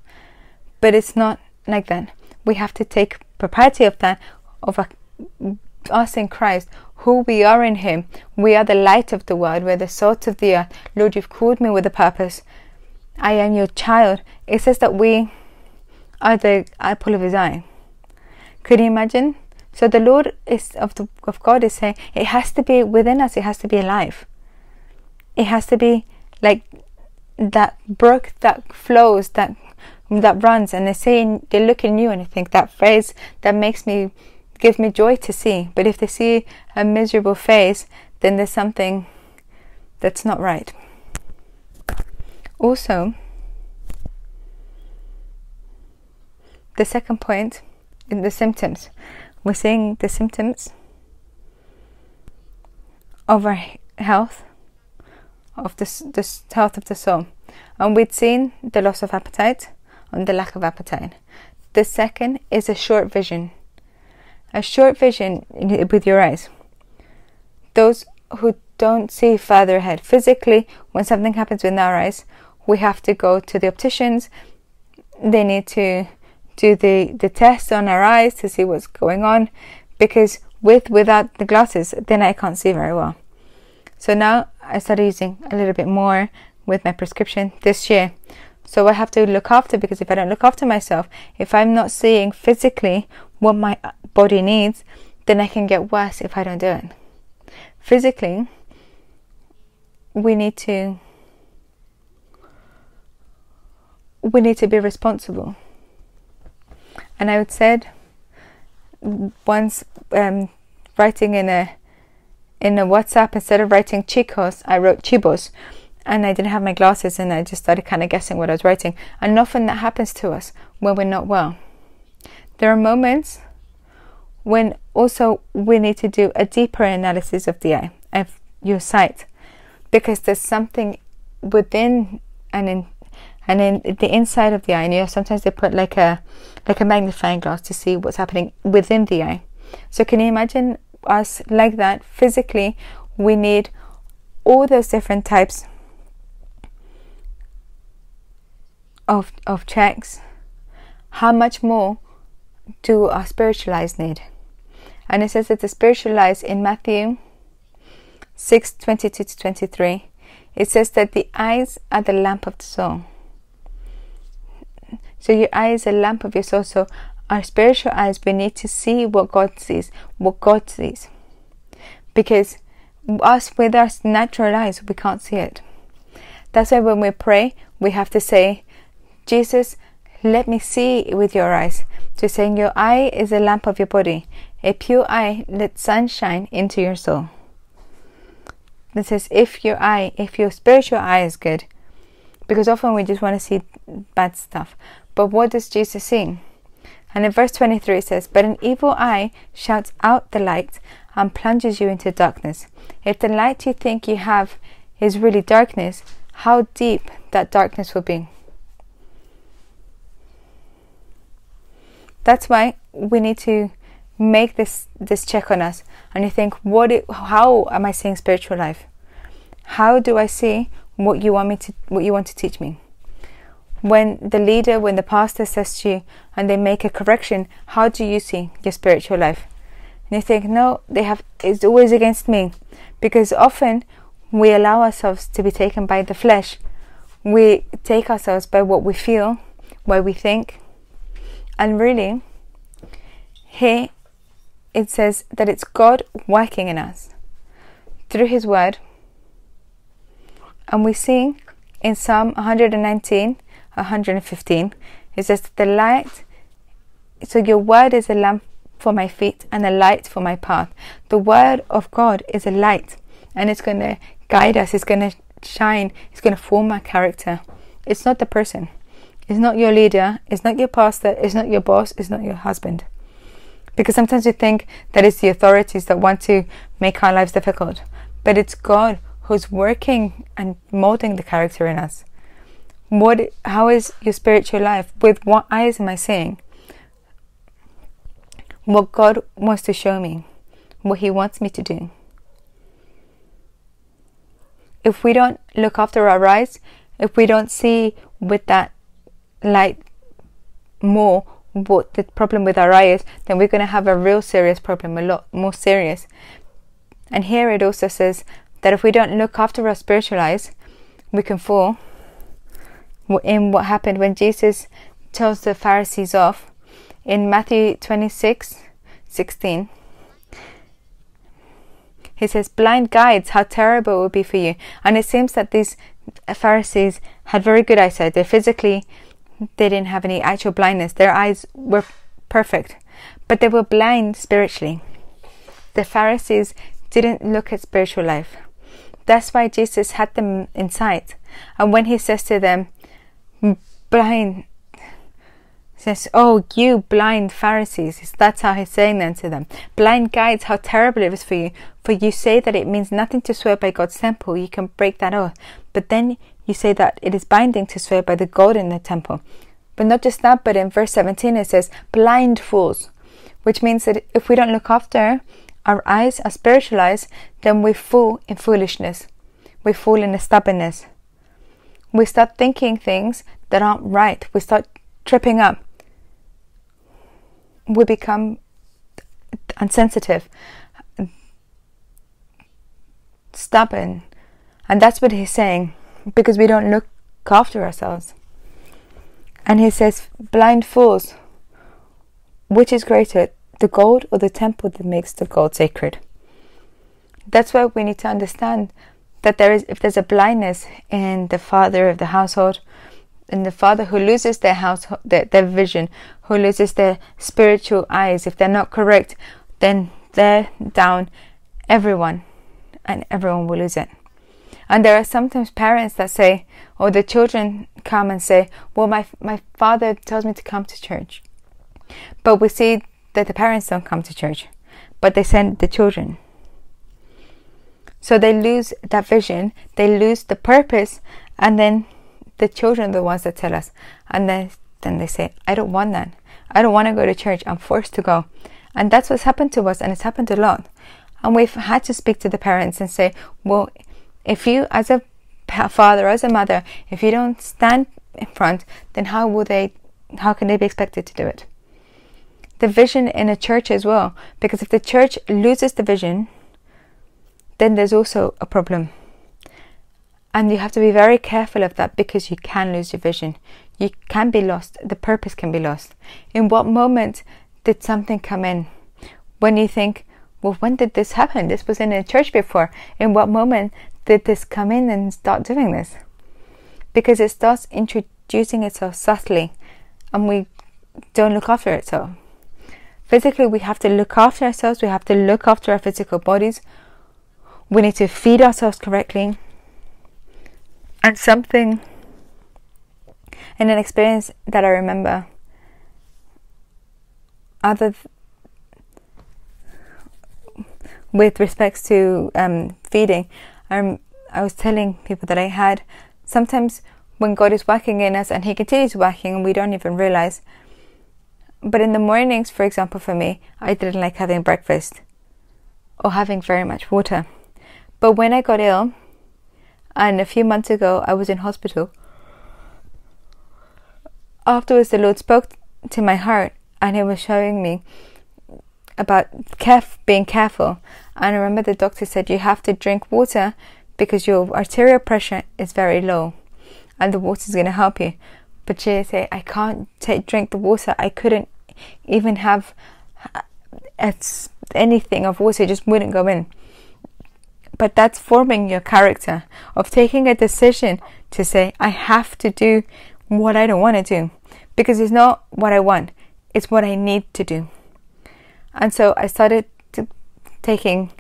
But it's not like that. We have to take propriety of that, of us in Christ, who we are in Him. We are the light of the world. We're the salt of the earth. Lord, you've called me with a purpose. I am your child. It says that we are the apple of His eye. Could you imagine? So the Lord is of the, of God is saying it has to be within us. It has to be alive. It has to be like that brook that flows that that runs and they say they look in you and I think that phrase that makes me give me joy to see. But if they see a miserable face, then there's something that's not right. Also, the second point in the symptoms, we're seeing the symptoms of our health, of the, the health of the soul. And we'd seen the loss of appetite and the lack of appetite. The second is a short vision a short vision with your eyes. Those who don't see farther ahead physically, when something happens with our eyes, we have to go to the opticians. They need to do the, the test on our eyes to see what's going on because with without the glasses, then I can't see very well. So now I started using a little bit more with my prescription this year. So I have to look after because if I don't look after myself, if I'm not seeing physically what my body needs, then I can get worse if I don't do it. Physically, we need to we need to be responsible. And I would said once um, writing in a in a WhatsApp instead of writing chicos, I wrote chibos, and I didn't have my glasses, and I just started kind of guessing what I was writing. And often that happens to us when we're not well. There are moments when also we need to do a deeper analysis of the eye, of your sight, because there's something within and in and in the inside of the eye. And you know, sometimes they put like a like a magnifying glass to see what's happening within the eye. So can you imagine us like that physically? We need all those different types of of checks. How much more do our spiritual eyes need? And it says that the spiritual eyes in Matthew 6 22 to 23, it says that the eyes are the lamp of the soul. So your eyes are lamp of your soul. So our spiritual eyes, we need to see what God sees, what God sees. Because us with our natural eyes, we can't see it. That's why when we pray, we have to say, Jesus, let me see with your eyes. So saying your eye is a lamp of your body. A pure eye lets sunshine into your soul. It says, if your eye, if your spiritual eye is good, because often we just want to see bad stuff. But what does Jesus see? And in verse 23 it says, But an evil eye shouts out the light and plunges you into darkness. If the light you think you have is really darkness, how deep that darkness will be. That's why we need to make this this check on us and you think what it, how am I seeing spiritual life? How do I see what you want me to what you want to teach me? when the leader, when the pastor says to you and they make a correction, how do you see your spiritual life? And you think, no, they have it's always against me. Because often we allow ourselves to be taken by the flesh. We take ourselves by what we feel, what we think. And really, here it says that it's God working in us through His Word. And we see in Psalm 119 115 it says the light so your word is a lamp for my feet and a light for my path. The word of god is a light and it's going to guide us. It's going to shine. It's going to form our character. It's not the person. It's not your leader. It's not your pastor. It's not your boss. It's not your husband because sometimes we think that it's the authorities that want to make our lives difficult but it's god who's working and molding the character in us. What how is your spiritual life? With what eyes am i seeing? What god wants to show me what he wants me to do. If we don't look after our eyes if we don't see with that light more what the problem with our eyes then we're going to have a real serious problem a lot more serious and here it also says that if we don't look after our spiritual eyes we can fall in what happened when Jesus tells the Pharisees off in Matthew 26 16. He says, Blind guides, how terrible it would be for you. And it seems that these Pharisees had very good eyesight. they're physically, they didn't have any actual blindness. Their eyes were perfect, but they were blind spiritually. The Pharisees didn't look at spiritual life. That's why Jesus had them in sight. And when he says to them, blind says, Oh, you blind Pharisees. That's how he's saying then to them. Blind guides, how terrible it is for you. For you say that it means nothing to swear by God's temple. You can break that oath. But then you say that it is binding to swear by the God in the temple. But not just that, but in verse 17 it says, blind fools. Which means that if we don't look after our eyes, our spiritual eyes, then we fall in foolishness. We fall in stubbornness we start thinking things that aren't right. We start tripping up. We become insensitive, stubborn. And that's what he's saying because we don't look after ourselves. And he says, Blind fools, which is greater, the gold or the temple that makes the gold sacred? That's why we need to understand that there is, if there's a blindness in the father of the household, in the father who loses their house, their, their vision, who loses their spiritual eyes, if they're not correct, then they're down everyone, and everyone will lose it. And there are sometimes parents that say, or the children come and say, Well, my, my father tells me to come to church. But we see that the parents don't come to church, but they send the children. So they lose that vision, they lose the purpose, and then the children are the ones that tell us. And then, then they say, I don't want that. I don't want to go to church. I'm forced to go. And that's what's happened to us, and it's happened a lot. And we've had to speak to the parents and say, well, if you, as a father, as a mother, if you don't stand in front, then how will they, how can they be expected to do it? The vision in a church as well, because if the church loses the vision, then there's also a problem. And you have to be very careful of that because you can lose your vision. You can be lost. The purpose can be lost. In what moment did something come in? When you think, well, when did this happen? This was in a church before. In what moment did this come in and start doing this? Because it starts introducing itself subtly and we don't look after it so. Physically, we have to look after ourselves, we have to look after our physical bodies, we need to feed ourselves correctly. And something in an experience that I remember other with respects to um, feeding, um, I was telling people that I had sometimes when God is working in us and He continues working and we don't even realize. But in the mornings, for example, for me, I didn't like having breakfast or having very much water. But when I got ill, and a few months ago I was in hospital, afterwards the Lord spoke to my heart and He was showing me about caref- being careful. And I remember the doctor said you have to drink water because your arterial pressure is very low, and the water is going to help you. But she said I can't take drink the water. I couldn't even have uh, anything of water; it just wouldn't go in. But that's forming your character of taking a decision to say I have to do what I don't want to do because it's not what I want; it's what I need to do. And so I started taking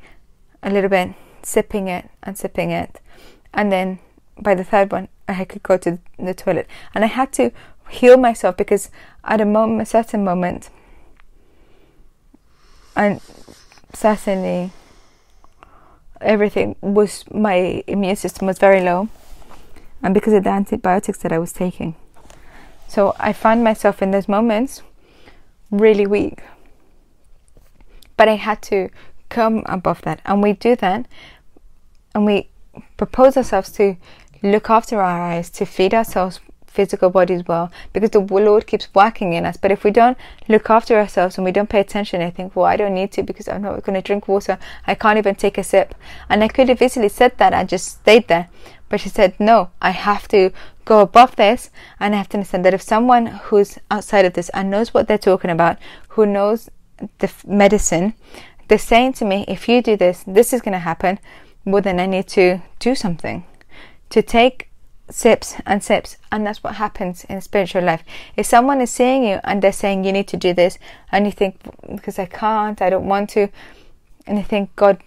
a little bit, sipping it and sipping it. And then by the third one, I could go to the toilet. And I had to heal myself because at a moment, a certain moment, and certainly everything was, my immune system was very low. And because of the antibiotics that I was taking. So I found myself in those moments really weak but I had to come above that. And we do that and we propose ourselves to look after our eyes, to feed ourselves physical bodies well, because the Lord keeps working in us. But if we don't look after ourselves and we don't pay attention, I think, well, I don't need to because I'm not going to drink water. I can't even take a sip. And I could have easily said that and just stayed there. But she said, no, I have to go above this and I have to understand that if someone who's outside of this and knows what they're talking about, who knows the medicine, they're saying to me, if you do this, this is going to happen. Well, then I need to do something to take sips and sips, and that's what happens in spiritual life. If someone is seeing you and they're saying you need to do this, and you think, because I can't, I don't want to, and you think, God,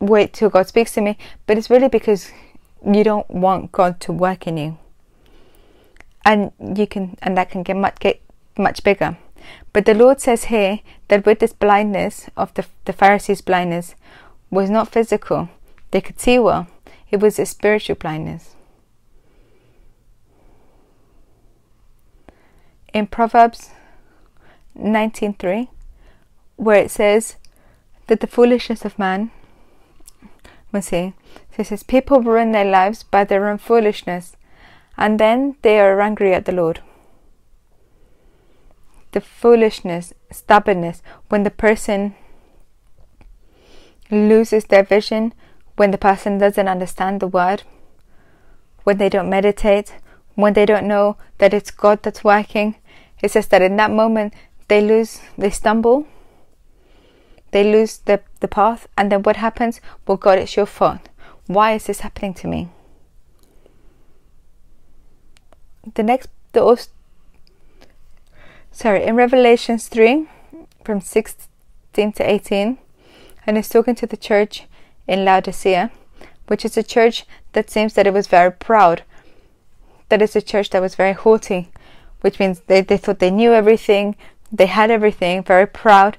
wait till God speaks to me, but it's really because you don't want God to work in you, and you can, and that can get much get much bigger. But the Lord says here that with this blindness of the, the Pharisees' blindness was not physical. They could see well. It was a spiritual blindness. In Proverbs 19:3, where it says that the foolishness of man, we see, it says people ruin their lives by their own foolishness, and then they are angry at the Lord the foolishness, stubbornness, when the person loses their vision, when the person doesn't understand the word, when they don't meditate, when they don't know that it's God that's working. It says that in that moment they lose, they stumble, they lose the, the path, and then what happens? Well, God, it's your fault. Why is this happening to me? The next, the sorry, in Revelations 3, from 16 to 18, and he's talking to the church in Laodicea, which is a church that seems that it was very proud that is a church that was very haughty, which means they, they thought they knew everything, they had everything, very proud.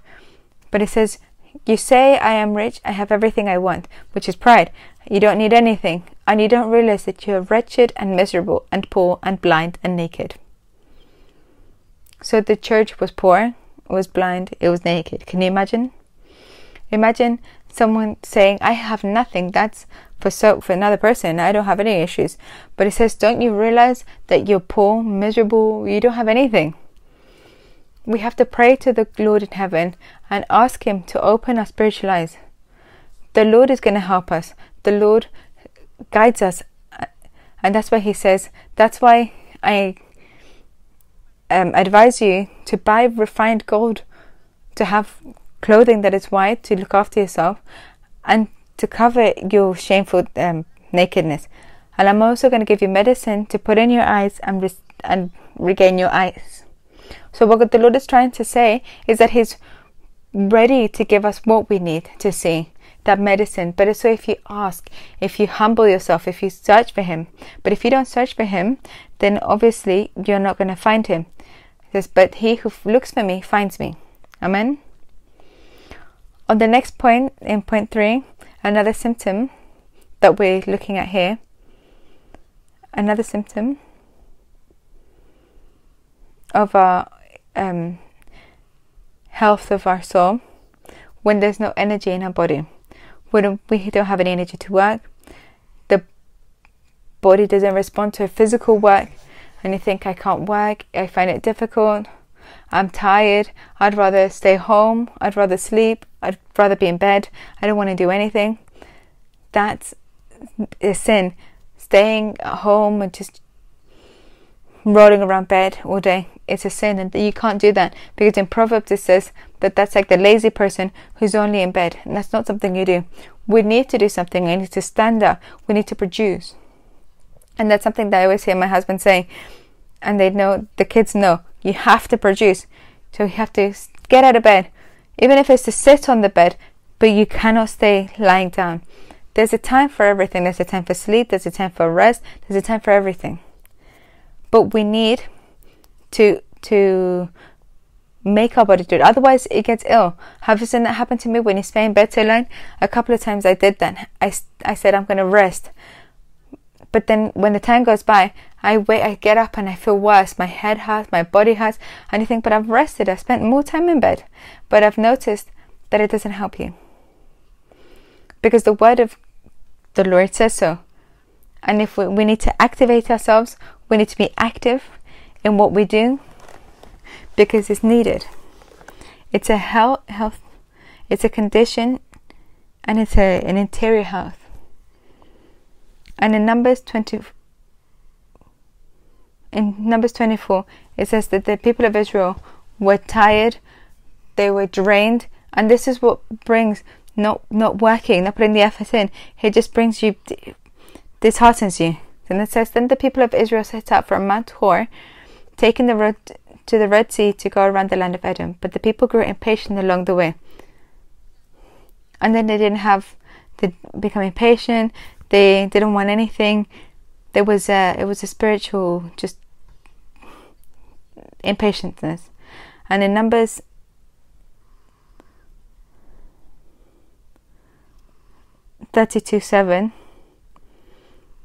But it says, You say, I am rich, I have everything I want, which is pride. You don't need anything, and you don't realize that you are wretched and miserable and poor and blind and naked. So the church was poor, it was blind, it was naked. Can you imagine? Imagine someone saying, I have nothing. That's for so for another person. I don't have any issues. But it says, Don't you realize that you're poor, miserable, you don't have anything? We have to pray to the Lord in heaven and ask Him to open our spiritual eyes. The Lord is going to help us. The Lord guides us. And that's why He says, That's why I um, advise you to buy refined gold, to have clothing that is white to look after yourself and to cover your shameful um, nakedness. And I'm also going to give you medicine to put in your eyes and, re- and regain your eyes. So, what the Lord is trying to say is that He's ready to give us what we need to see that medicine. But so if you ask, if you humble yourself, if you search for Him, but if you don't search for Him, then obviously you're not going to find Him. Says, But he who looks for me finds me. Amen. On the next point, in point three, another symptom that we're looking at here, another symptom of our um, health of our soul when there's no energy in our body. When we don't have any energy to work, the body doesn't respond to physical work, and you think, I can't work, I find it difficult, I'm tired, I'd rather stay home, I'd rather sleep, I'd rather be in bed, I don't want to do anything. That's a sin. Staying at home and just rolling around bed all day, it's a sin, and you can't do that because in Proverbs it says that that's like the lazy person who's only in bed, and that's not something you do. We need to do something, we need to stand up, we need to produce. And that's something that I always hear my husband say, and they know, the kids know, you have to produce. So you have to get out of bed, even if it's to sit on the bed, but you cannot stay lying down. There's a time for everything. There's a time for sleep, there's a time for rest, there's a time for everything. But we need to to make our body do it. Otherwise, it gets ill. Have you seen that happen to me when you stay in bed too long? A couple of times I did that. I, I said, I'm going to rest. But then when the time goes by, I wait, I get up and I feel worse. My head hurts, my body hurts, and you think, but I've rested, I've spent more time in bed. But I've noticed that it doesn't help you. Because the word of the Lord says so. And if we, we need to activate ourselves, we need to be active in what we do because it's needed. It's a health, health it's a condition and it's a, an interior health. And in Numbers 20, in Numbers 24, it says that the people of Israel were tired, they were drained, and this is what brings not not working, not putting the effort in. It just brings you, disheartens you. Then it says, then the people of Israel set out from Mount Hor, taking the road to the Red Sea to go around the land of Edom. But the people grew impatient along the way, and then they didn't have, they become impatient. They didn't want anything. There was a it was a spiritual just impatientness. And in Numbers thirty-two seven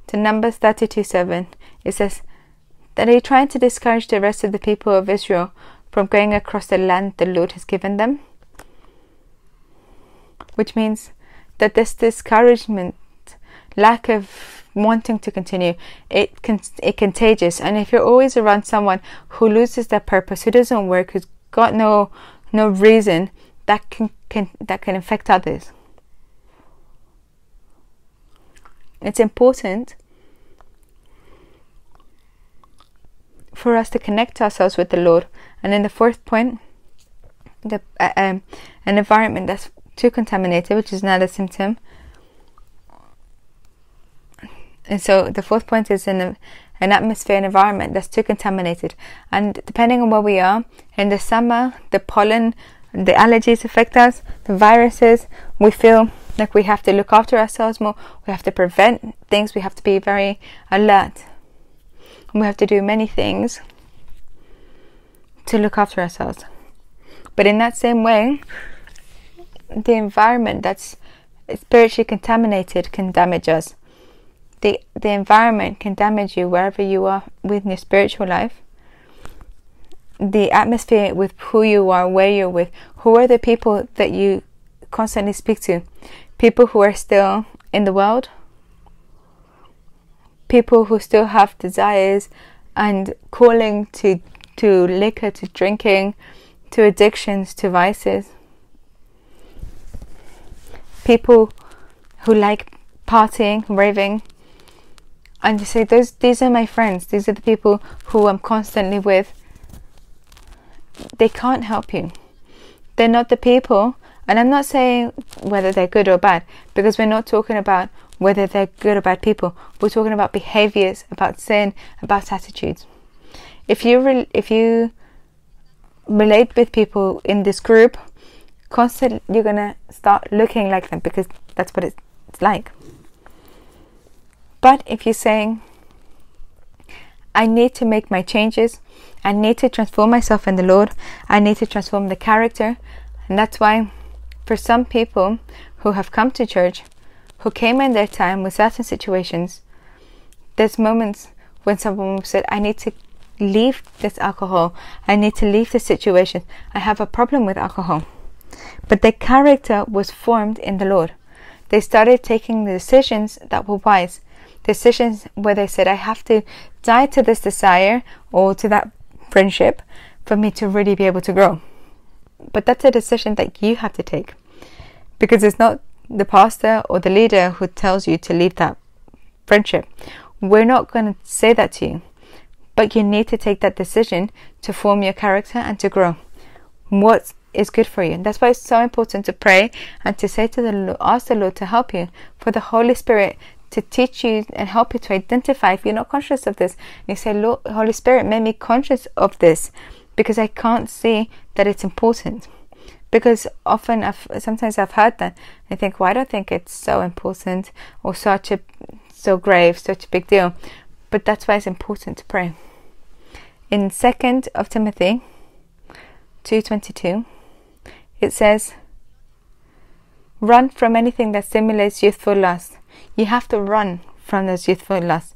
to Numbers thirty-two seven, it says that he tried to discourage the rest of the people of Israel from going across the land the Lord has given them. Which means that this discouragement lack of wanting to continue it can it contagious and if you're always around someone who loses their purpose who doesn't work who's got no no reason that can, can that can affect others it's important for us to connect ourselves with the Lord. And then the fourth point, the uh, um, an environment that's too contaminated, which is another symptom. And so the fourth point is in a, an atmosphere and environment that's too contaminated. And depending on where we are, in the summer, the pollen, the allergies affect us, the viruses, we feel like we have to look after ourselves more, we have to prevent things, we have to be very alert. And we have to do many things to look after ourselves. But in that same way, the environment that's spiritually contaminated can damage us. The, the environment can damage you wherever you are within your spiritual life. The atmosphere with who you are, where you're with, who are the people that you constantly speak to? People who are still in the world, people who still have desires and calling to to liquor, to drinking, to addictions, to vices. People who like partying, raving, and you say, "Those, these are my friends. These are the people who I'm constantly with." They can't help you. They're not the people, and I'm not saying whether they're good or bad, because we're not talking about whether they're good or bad people. We're talking about behaviors, about sin, about attitudes. If you re- if you relate with people in this group, constantly you're gonna start looking like them because that's what it's like. But if you're saying, I need to make my changes, I need to transform myself in the Lord, I need to transform the character, and that's why for some people who have come to church, who came in their time with certain situations, there's moments when someone said, I need to leave this alcohol. I need to leave this situation. I have a problem with alcohol. But their character was formed in the Lord. They started taking the decisions that were wise. Decisions where they said, I have to die to this desire or to that friendship for me to really be able to grow. But that's a decision that you have to take. Because it's not the pastor or the leader who tells you to leave that friendship. We're not going to say that to you but you need to take that decision to form your character and to grow. What is good for you? And that's why it's so important to pray and to say to the Lord, ask the Lord to help you, for the Holy Spirit to teach you and help you to identify if you're not conscious of this. And you say, Lord, Holy Spirit, make me conscious of this because I can't see that it's important. Because often, I've, sometimes I've heard that I think, well, I don't think it's so important or such a so grave, such a big deal. But that's why it's important to pray in 2nd of Timothy 2:22 it says run from anything that stimulates youthful lust you have to run from those youthful lusts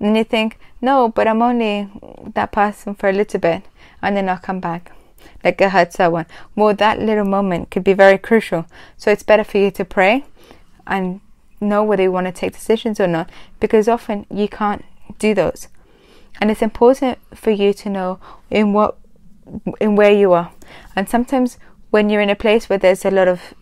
and you think no but i'm only that person for a little bit and then i'll come back. Like I heard someone well that little moment could be very crucial. So it's better for you to pray and know whether you want to take decisions or not because often you can't do those. And it's important for you to know in what in where you are. And sometimes when you're in a place where there's a lot of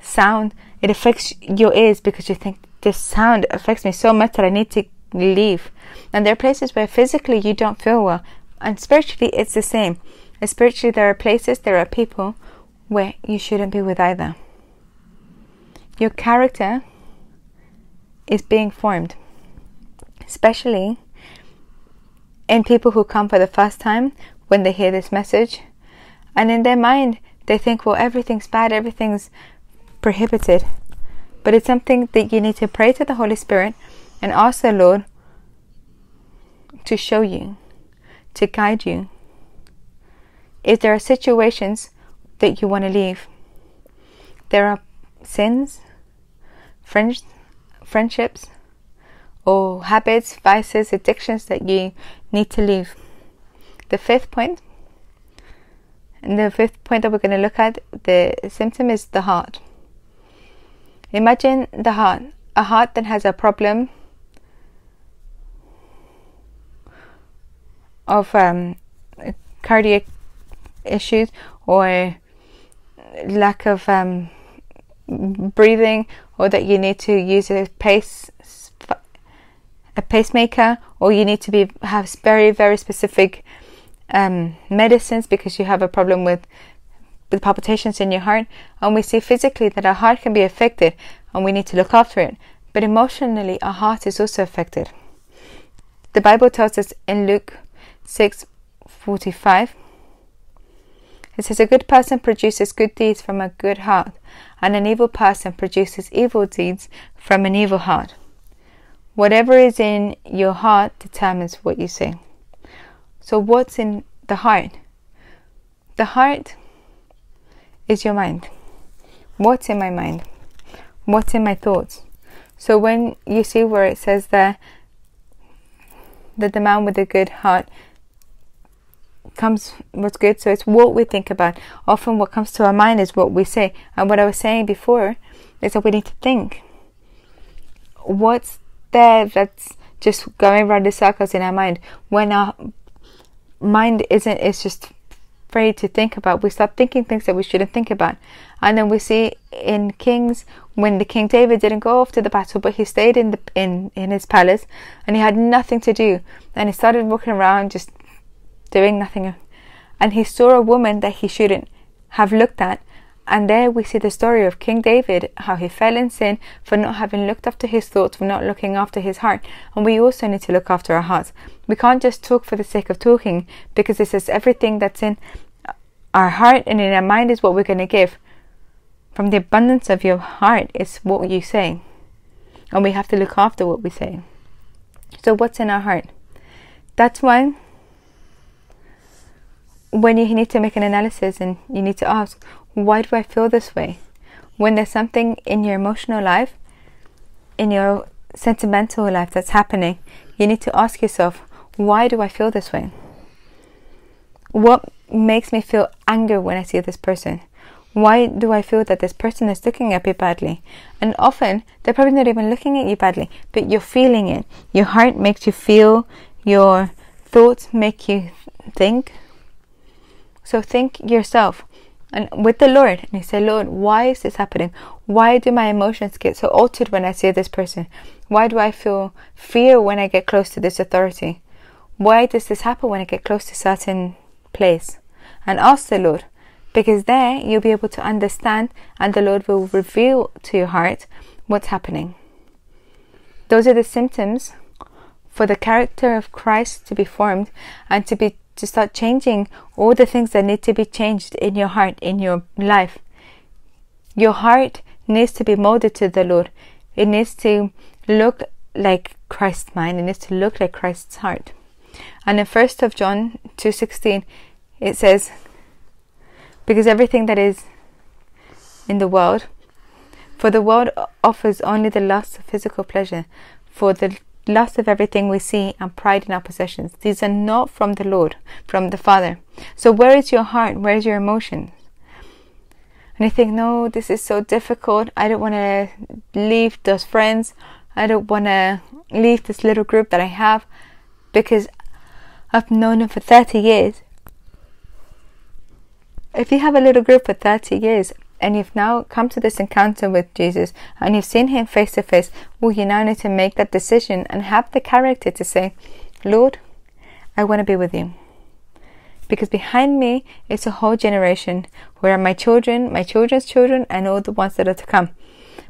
sound it affects your ears because you think this sound affects me so much that I need to leave and there are places where physically you don't feel well and spiritually it's the same and spiritually there are places there are people where you shouldn't be with either your character is being formed especially in people who come for the first time when they hear this message. And in their mind, they think, well, everything's bad, everything's prohibited. But it's something that you need to pray to the Holy Spirit and ask the Lord to show you, to guide you. If there are situations that you want to leave, there are sins, friends, friendships, or habits, vices, addictions that you need to leave. The fifth point, and the fifth point that we're going to look at, the symptom is the heart. Imagine the heart, a heart that has a problem of um, cardiac issues or lack of um, breathing, or that you need to use a pace a pacemaker or you need to be have very very specific um, medicines because you have a problem with the palpitations in your heart, and we see physically that our heart can be affected and we need to look after it. But emotionally, our heart is also affected. The Bible tells us in Luke 6 45, it says, A good person produces good deeds from a good heart, and an evil person produces evil deeds from an evil heart. Whatever is in your heart determines what you say. So, what's in the heart? The heart is your mind. What's in my mind? What's in my thoughts? So, when you see where it says there that the man with a good heart comes what's good, so it's what we think about. Often, what comes to our mind is what we say. And what I was saying before is that we need to think. What's there that's just going around the circles in our mind when our mind isn't it's just afraid to think about we start thinking things that we shouldn't think about and then we see in kings when the king david didn't go off to the battle but he stayed in the in in his palace and he had nothing to do and he started walking around just doing nothing and he saw a woman that he shouldn't have looked at and there we see the story of King David, how he fell in sin for not having looked after his thoughts, for not looking after his heart. And we also need to look after our hearts. We can't just talk for the sake of talking because this is everything that's in our heart and in our mind is what we're going to give. From the abundance of your heart is what you say. And we have to look after what we say. So, what's in our heart? That's why when you need to make an analysis and you need to ask, why do I feel this way? When there's something in your emotional life, in your sentimental life that's happening, you need to ask yourself, why do I feel this way? What makes me feel anger when I see this person? Why do I feel that this person is looking at me badly? And often they're probably not even looking at you badly, but you're feeling it. Your heart makes you feel, your thoughts make you think. So think yourself, and with the Lord and you say, Lord, why is this happening? Why do my emotions get so altered when I see this person? Why do I feel fear when I get close to this authority? Why does this happen when I get close to certain place? And ask the Lord, because there you'll be able to understand and the Lord will reveal to your heart what's happening. Those are the symptoms for the character of Christ to be formed and to be to start changing all the things that need to be changed in your heart, in your life. Your heart needs to be molded to the Lord. It needs to look like Christ's mind. It needs to look like Christ's heart. And in First of John two sixteen, it says, "Because everything that is in the world, for the world offers only the lust of physical pleasure, for the lust of everything we see, and pride in our possessions. These are not from the Lord, from the Father. So, where is your heart? Where is your emotions? And you think, no, this is so difficult. I don't want to leave those friends. I don't want to leave this little group that I have because I've known him for 30 years. If you have a little group for 30 years, and you've now come to this encounter with Jesus and you've seen him face to face, well, you now need to make that decision and have the character to say, Lord, I want to be with you. Because behind me is a whole generation where are my children, my children's children, and all the ones that are to come.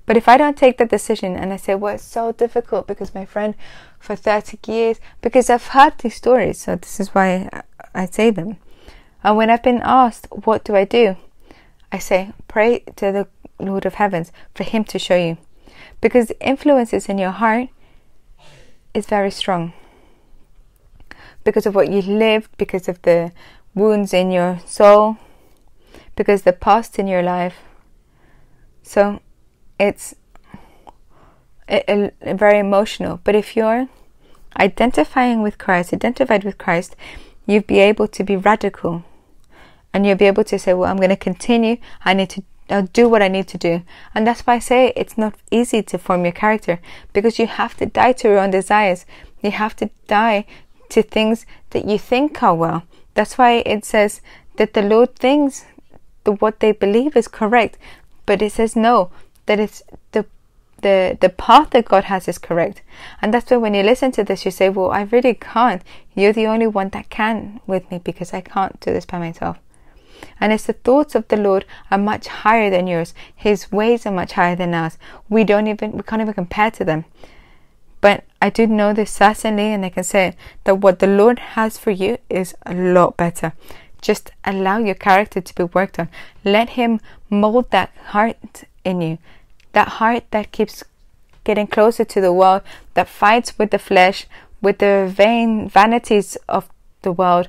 But if I don't take that decision and I say, well, it's so difficult because my friend for 30 years, because I've heard these stories, so this is why I say them. And when I've been asked, what do I do? I say, pray to the Lord of Heavens for Him to show you. Because the influences in your heart is very strong. Because of what you lived, because of the wounds in your soul, because the past in your life. So it's very emotional. But if you're identifying with Christ, identified with Christ, you'll be able to be radical and you'll be able to say, Well, I'm going to continue. I need to I'll do what I need to do. And that's why I say it's not easy to form your character because you have to die to your own desires. You have to die to things that you think are well. That's why it says that the Lord thinks that what they believe is correct, but it says no, that it's the the the path that God has is correct. And that's why when you listen to this, you say, "Well, I really can't. You're the only one that can with me because I can't do this by myself." And it's the thoughts of the Lord are much higher than yours. His ways are much higher than ours. We don't even we can't even compare to them. But I do know this certainly, and I can say that what the Lord has for you is a lot better. Just allow your character to be worked on. Let Him mold that heart in you, that heart that keeps getting closer to the world, that fights with the flesh, with the vain vanities of the world,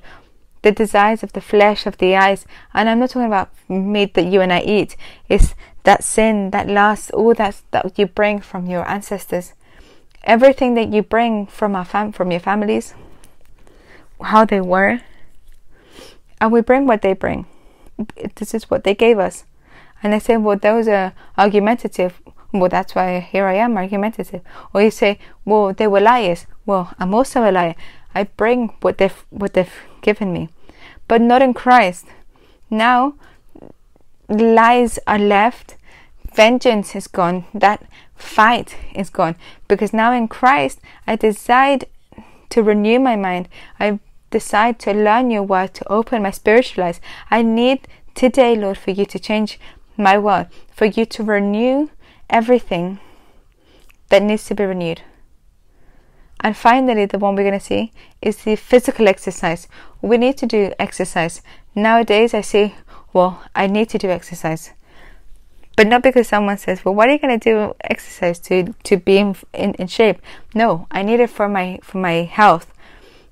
the desires of the flesh, of the eyes. And I'm not talking about meat that you and I eat. It's that sin, that lust, all that that you bring from your ancestors. Everything that you bring from our fam- from your families, how they were, and we bring what they bring. This is what they gave us. And they say, well, those are argumentative. Well, that's why here I am, argumentative. Or you say, well, they were liars. Well, I'm also a liar. I bring what they've what they've given me, but not in Christ. Now, lies are left. Vengeance is gone. That fight is gone because now in Christ I decide to renew my mind. I decide to learn your word, to open my spiritual eyes. I need today, Lord, for you to change my world, for you to renew everything that needs to be renewed. And finally, the one we're going to see is the physical exercise. We need to do exercise. Nowadays, I say, well, I need to do exercise. But not because someone says, well, what are you going to do exercise to, to be in, in, in shape? No, I need it for my, for my health.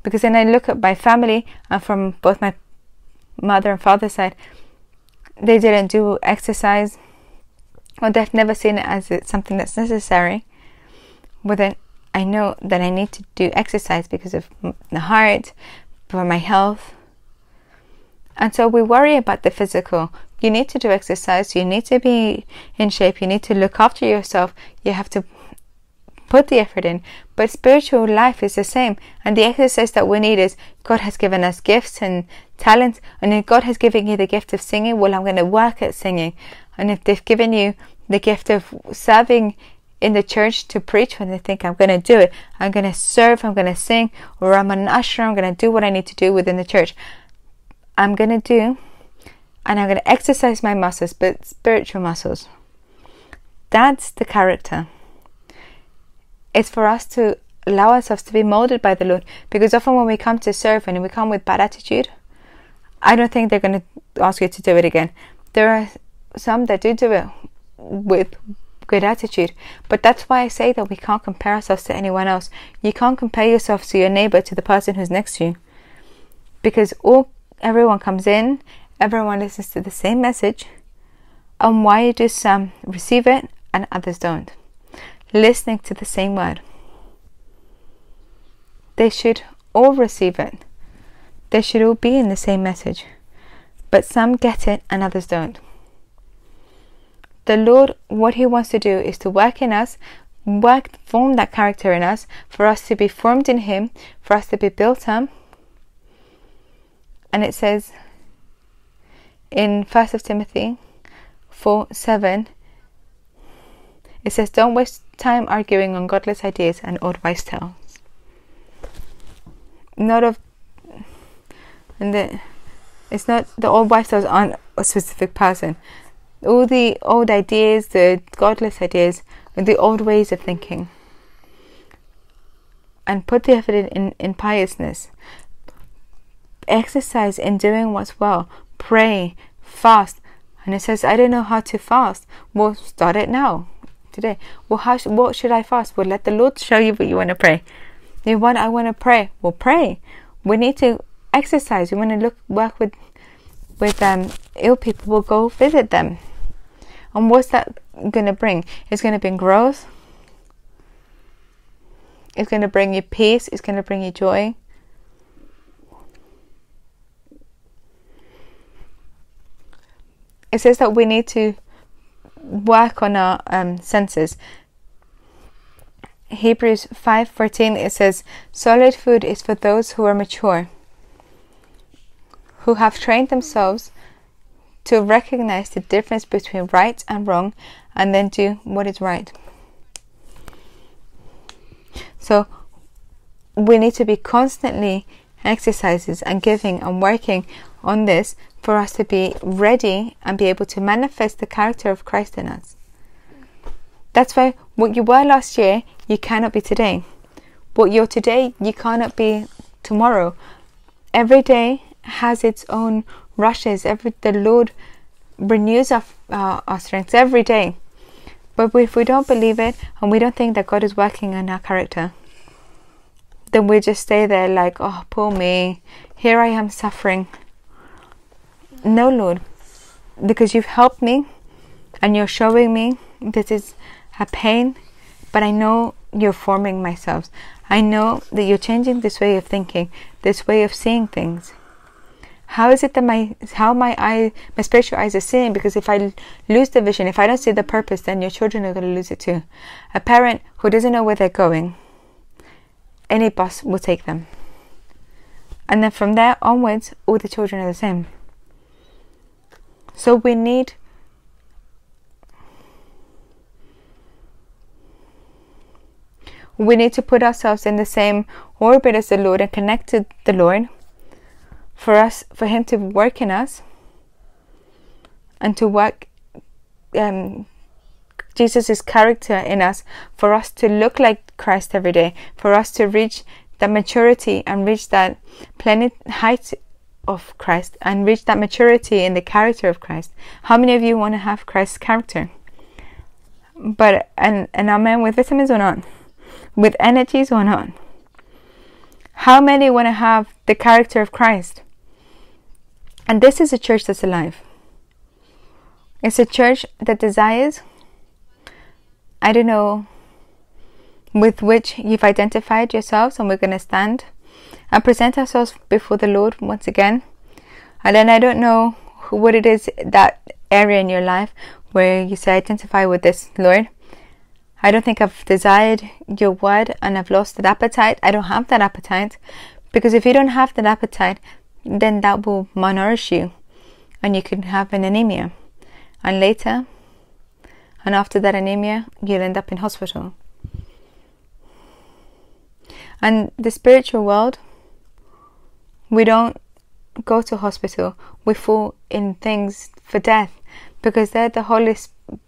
Because then I look at my family and from both my mother and father's side, they didn't do exercise or they've never seen it as something that's necessary. But then I know that I need to do exercise because of the heart, for my health. And so we worry about the physical. You need to do exercise, you need to be in shape, you need to look after yourself, you have to put the effort in. But spiritual life is the same. And the exercise that we need is God has given us gifts and talents. And if God has given you the gift of singing, well, I'm going to work at singing. And if they've given you the gift of serving in the church to preach when they think I'm going to do it. I'm going to serve, I'm going to sing, or I'm an usher, I'm going to do what I need to do within the church. I'm going to do, and I'm going to exercise my muscles, but spiritual muscles. That's the character. It's for us to allow ourselves to be molded by the Lord because often when we come to serve and we come with bad attitude, I don't think they're going to ask you to do it again. There are some that do do it with good attitude. But that's why I say that we can't compare ourselves to anyone else. You can't compare yourself to your neighbor, to the person who's next to you. Because all everyone comes in, everyone listens to the same message, and why do some receive it and others don't? Listening to the same word. They should all receive it. They should all be in the same message. But some get it and others don't the Lord, what He wants to do is to work in us, work, form that character in us, for us to be formed in Him, for us to be built up. And it says in First of Timothy 4 7, it says, Don't waste time arguing on godless ideas and old wise tales. Not of and the it's not the old wives aren't a specific person all the old ideas, the godless ideas, and the old ways of thinking. And put the effort in, in, in piousness. Exercise in doing what's well. Pray, fast. And it says, I don't know how to fast. Well, start it now, today. Well, how sh- what should I fast? Well, let the Lord show you what you want to pray. You want, I want to pray. Well, pray. We need to exercise. We want to look, work with, with um, ill people. We'll go visit them and what's that going to bring? It's going to bring growth. It's going to bring you peace. It's going to bring you joy. It says that we need to work on our um, senses. Hebrews 5:14 it says solid food is for those who are mature who have trained themselves to recognize the difference between right and wrong and then do what is right. So we need to be constantly exercises and giving and working on this for us to be ready and be able to manifest the character of Christ in us. That's why what you were last year, you cannot be today. What you're today, you cannot be tomorrow. Every day has its own rushes. Every the Lord renews our, uh, our strength every day. But if we don't believe it and we don't think that God is working on our character, then we just stay there like, oh, poor me. Here I am suffering. No, Lord, because you've helped me and you're showing me this is a pain, but I know you're forming myself. I know that you're changing this way of thinking, this way of seeing things. How is it that my how my eye my spiritual eyes are seeing? Because if I lose the vision, if I don't see the purpose, then your children are going to lose it too. A parent who doesn't know where they're going, any bus will take them. And then from there onwards, all the children are the same. So we need we need to put ourselves in the same orbit as the Lord and connect to the Lord for us for him to work in us and to work um, Jesus' character in us for us to look like Christ every day, for us to reach that maturity and reach that planet height of Christ and reach that maturity in the character of Christ. How many of you want to have Christ's character? But and and amen with vitamins or not? With energies or not? How many want to have the character of Christ? And this is a church that's alive. It's a church that desires, I don't know, with which you've identified yourselves, and we're going to stand and present ourselves before the Lord once again. And then I don't know what it is that area in your life where you say, identify with this, Lord. I don't think I've desired your word and I've lost that appetite. I don't have that appetite. Because if you don't have that appetite, then that will malnourish you and you can have an anemia. And later, and after that anemia, you'll end up in hospital. And the spiritual world, we don't go to hospital, we fall in things for death because there the holy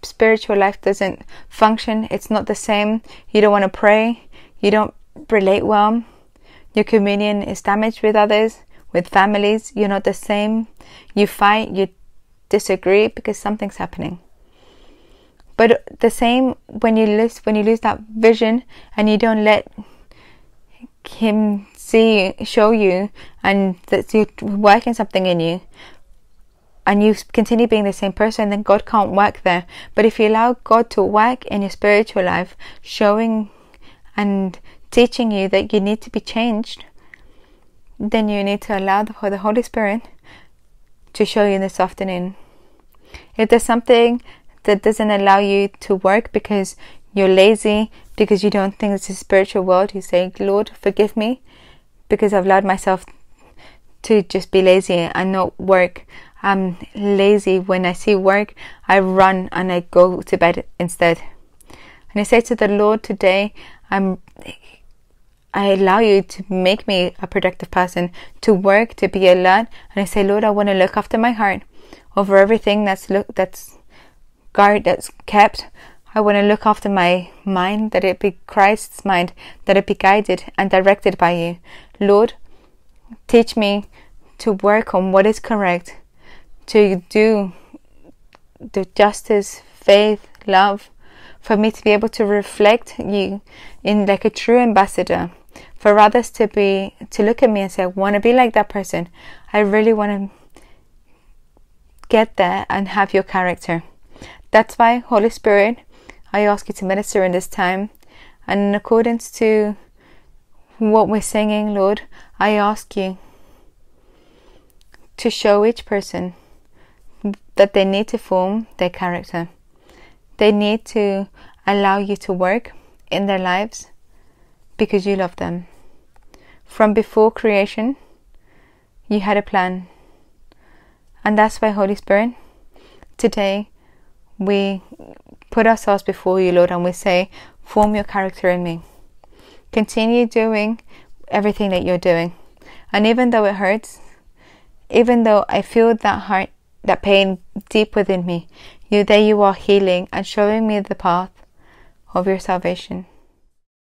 spiritual life doesn't function. It's not the same. You don't want to pray. You don't relate well. Your communion is damaged with others with families, you're not the same. You fight, you disagree because something's happening. But the same when you lose when you lose that vision and you don't let him see show you and that you're working something in you and you continue being the same person, then God can't work there. But if you allow God to work in your spiritual life, showing and teaching you that you need to be changed, then you need to allow the, the Holy Spirit to show you this afternoon. If there's something that doesn't allow you to work because you're lazy, because you don't think it's a spiritual world, you say, Lord, forgive me because I've allowed myself to just be lazy and not work. I'm lazy. When I see work, I run and I go to bed instead. And I say to the Lord today, I'm I allow you to make me a productive person, to work, to be a alert, and I say, Lord, I want to look after my heart over everything that's look that's guard that's kept. I want to look after my mind, that it be Christ's mind, that it be guided and directed by you. Lord, teach me to work on what is correct, to do the justice, faith, love, for me to be able to reflect you in like a true ambassador for others to be to look at me and say, I want to be like that person. I really want to get there and have your character. That's why, Holy Spirit, I ask you to minister in this time. And in accordance to what we're singing, Lord, I ask you to show each person that they need to form their character. They need to allow you to work in their lives because you love them. From before creation, you had a plan. And that's why, Holy Spirit, today we put ourselves before you, Lord, and we say, Form your character in me. Continue doing everything that you're doing. And even though it hurts, even though I feel that heart, that pain deep within me, you there you are healing and showing me the path of your salvation.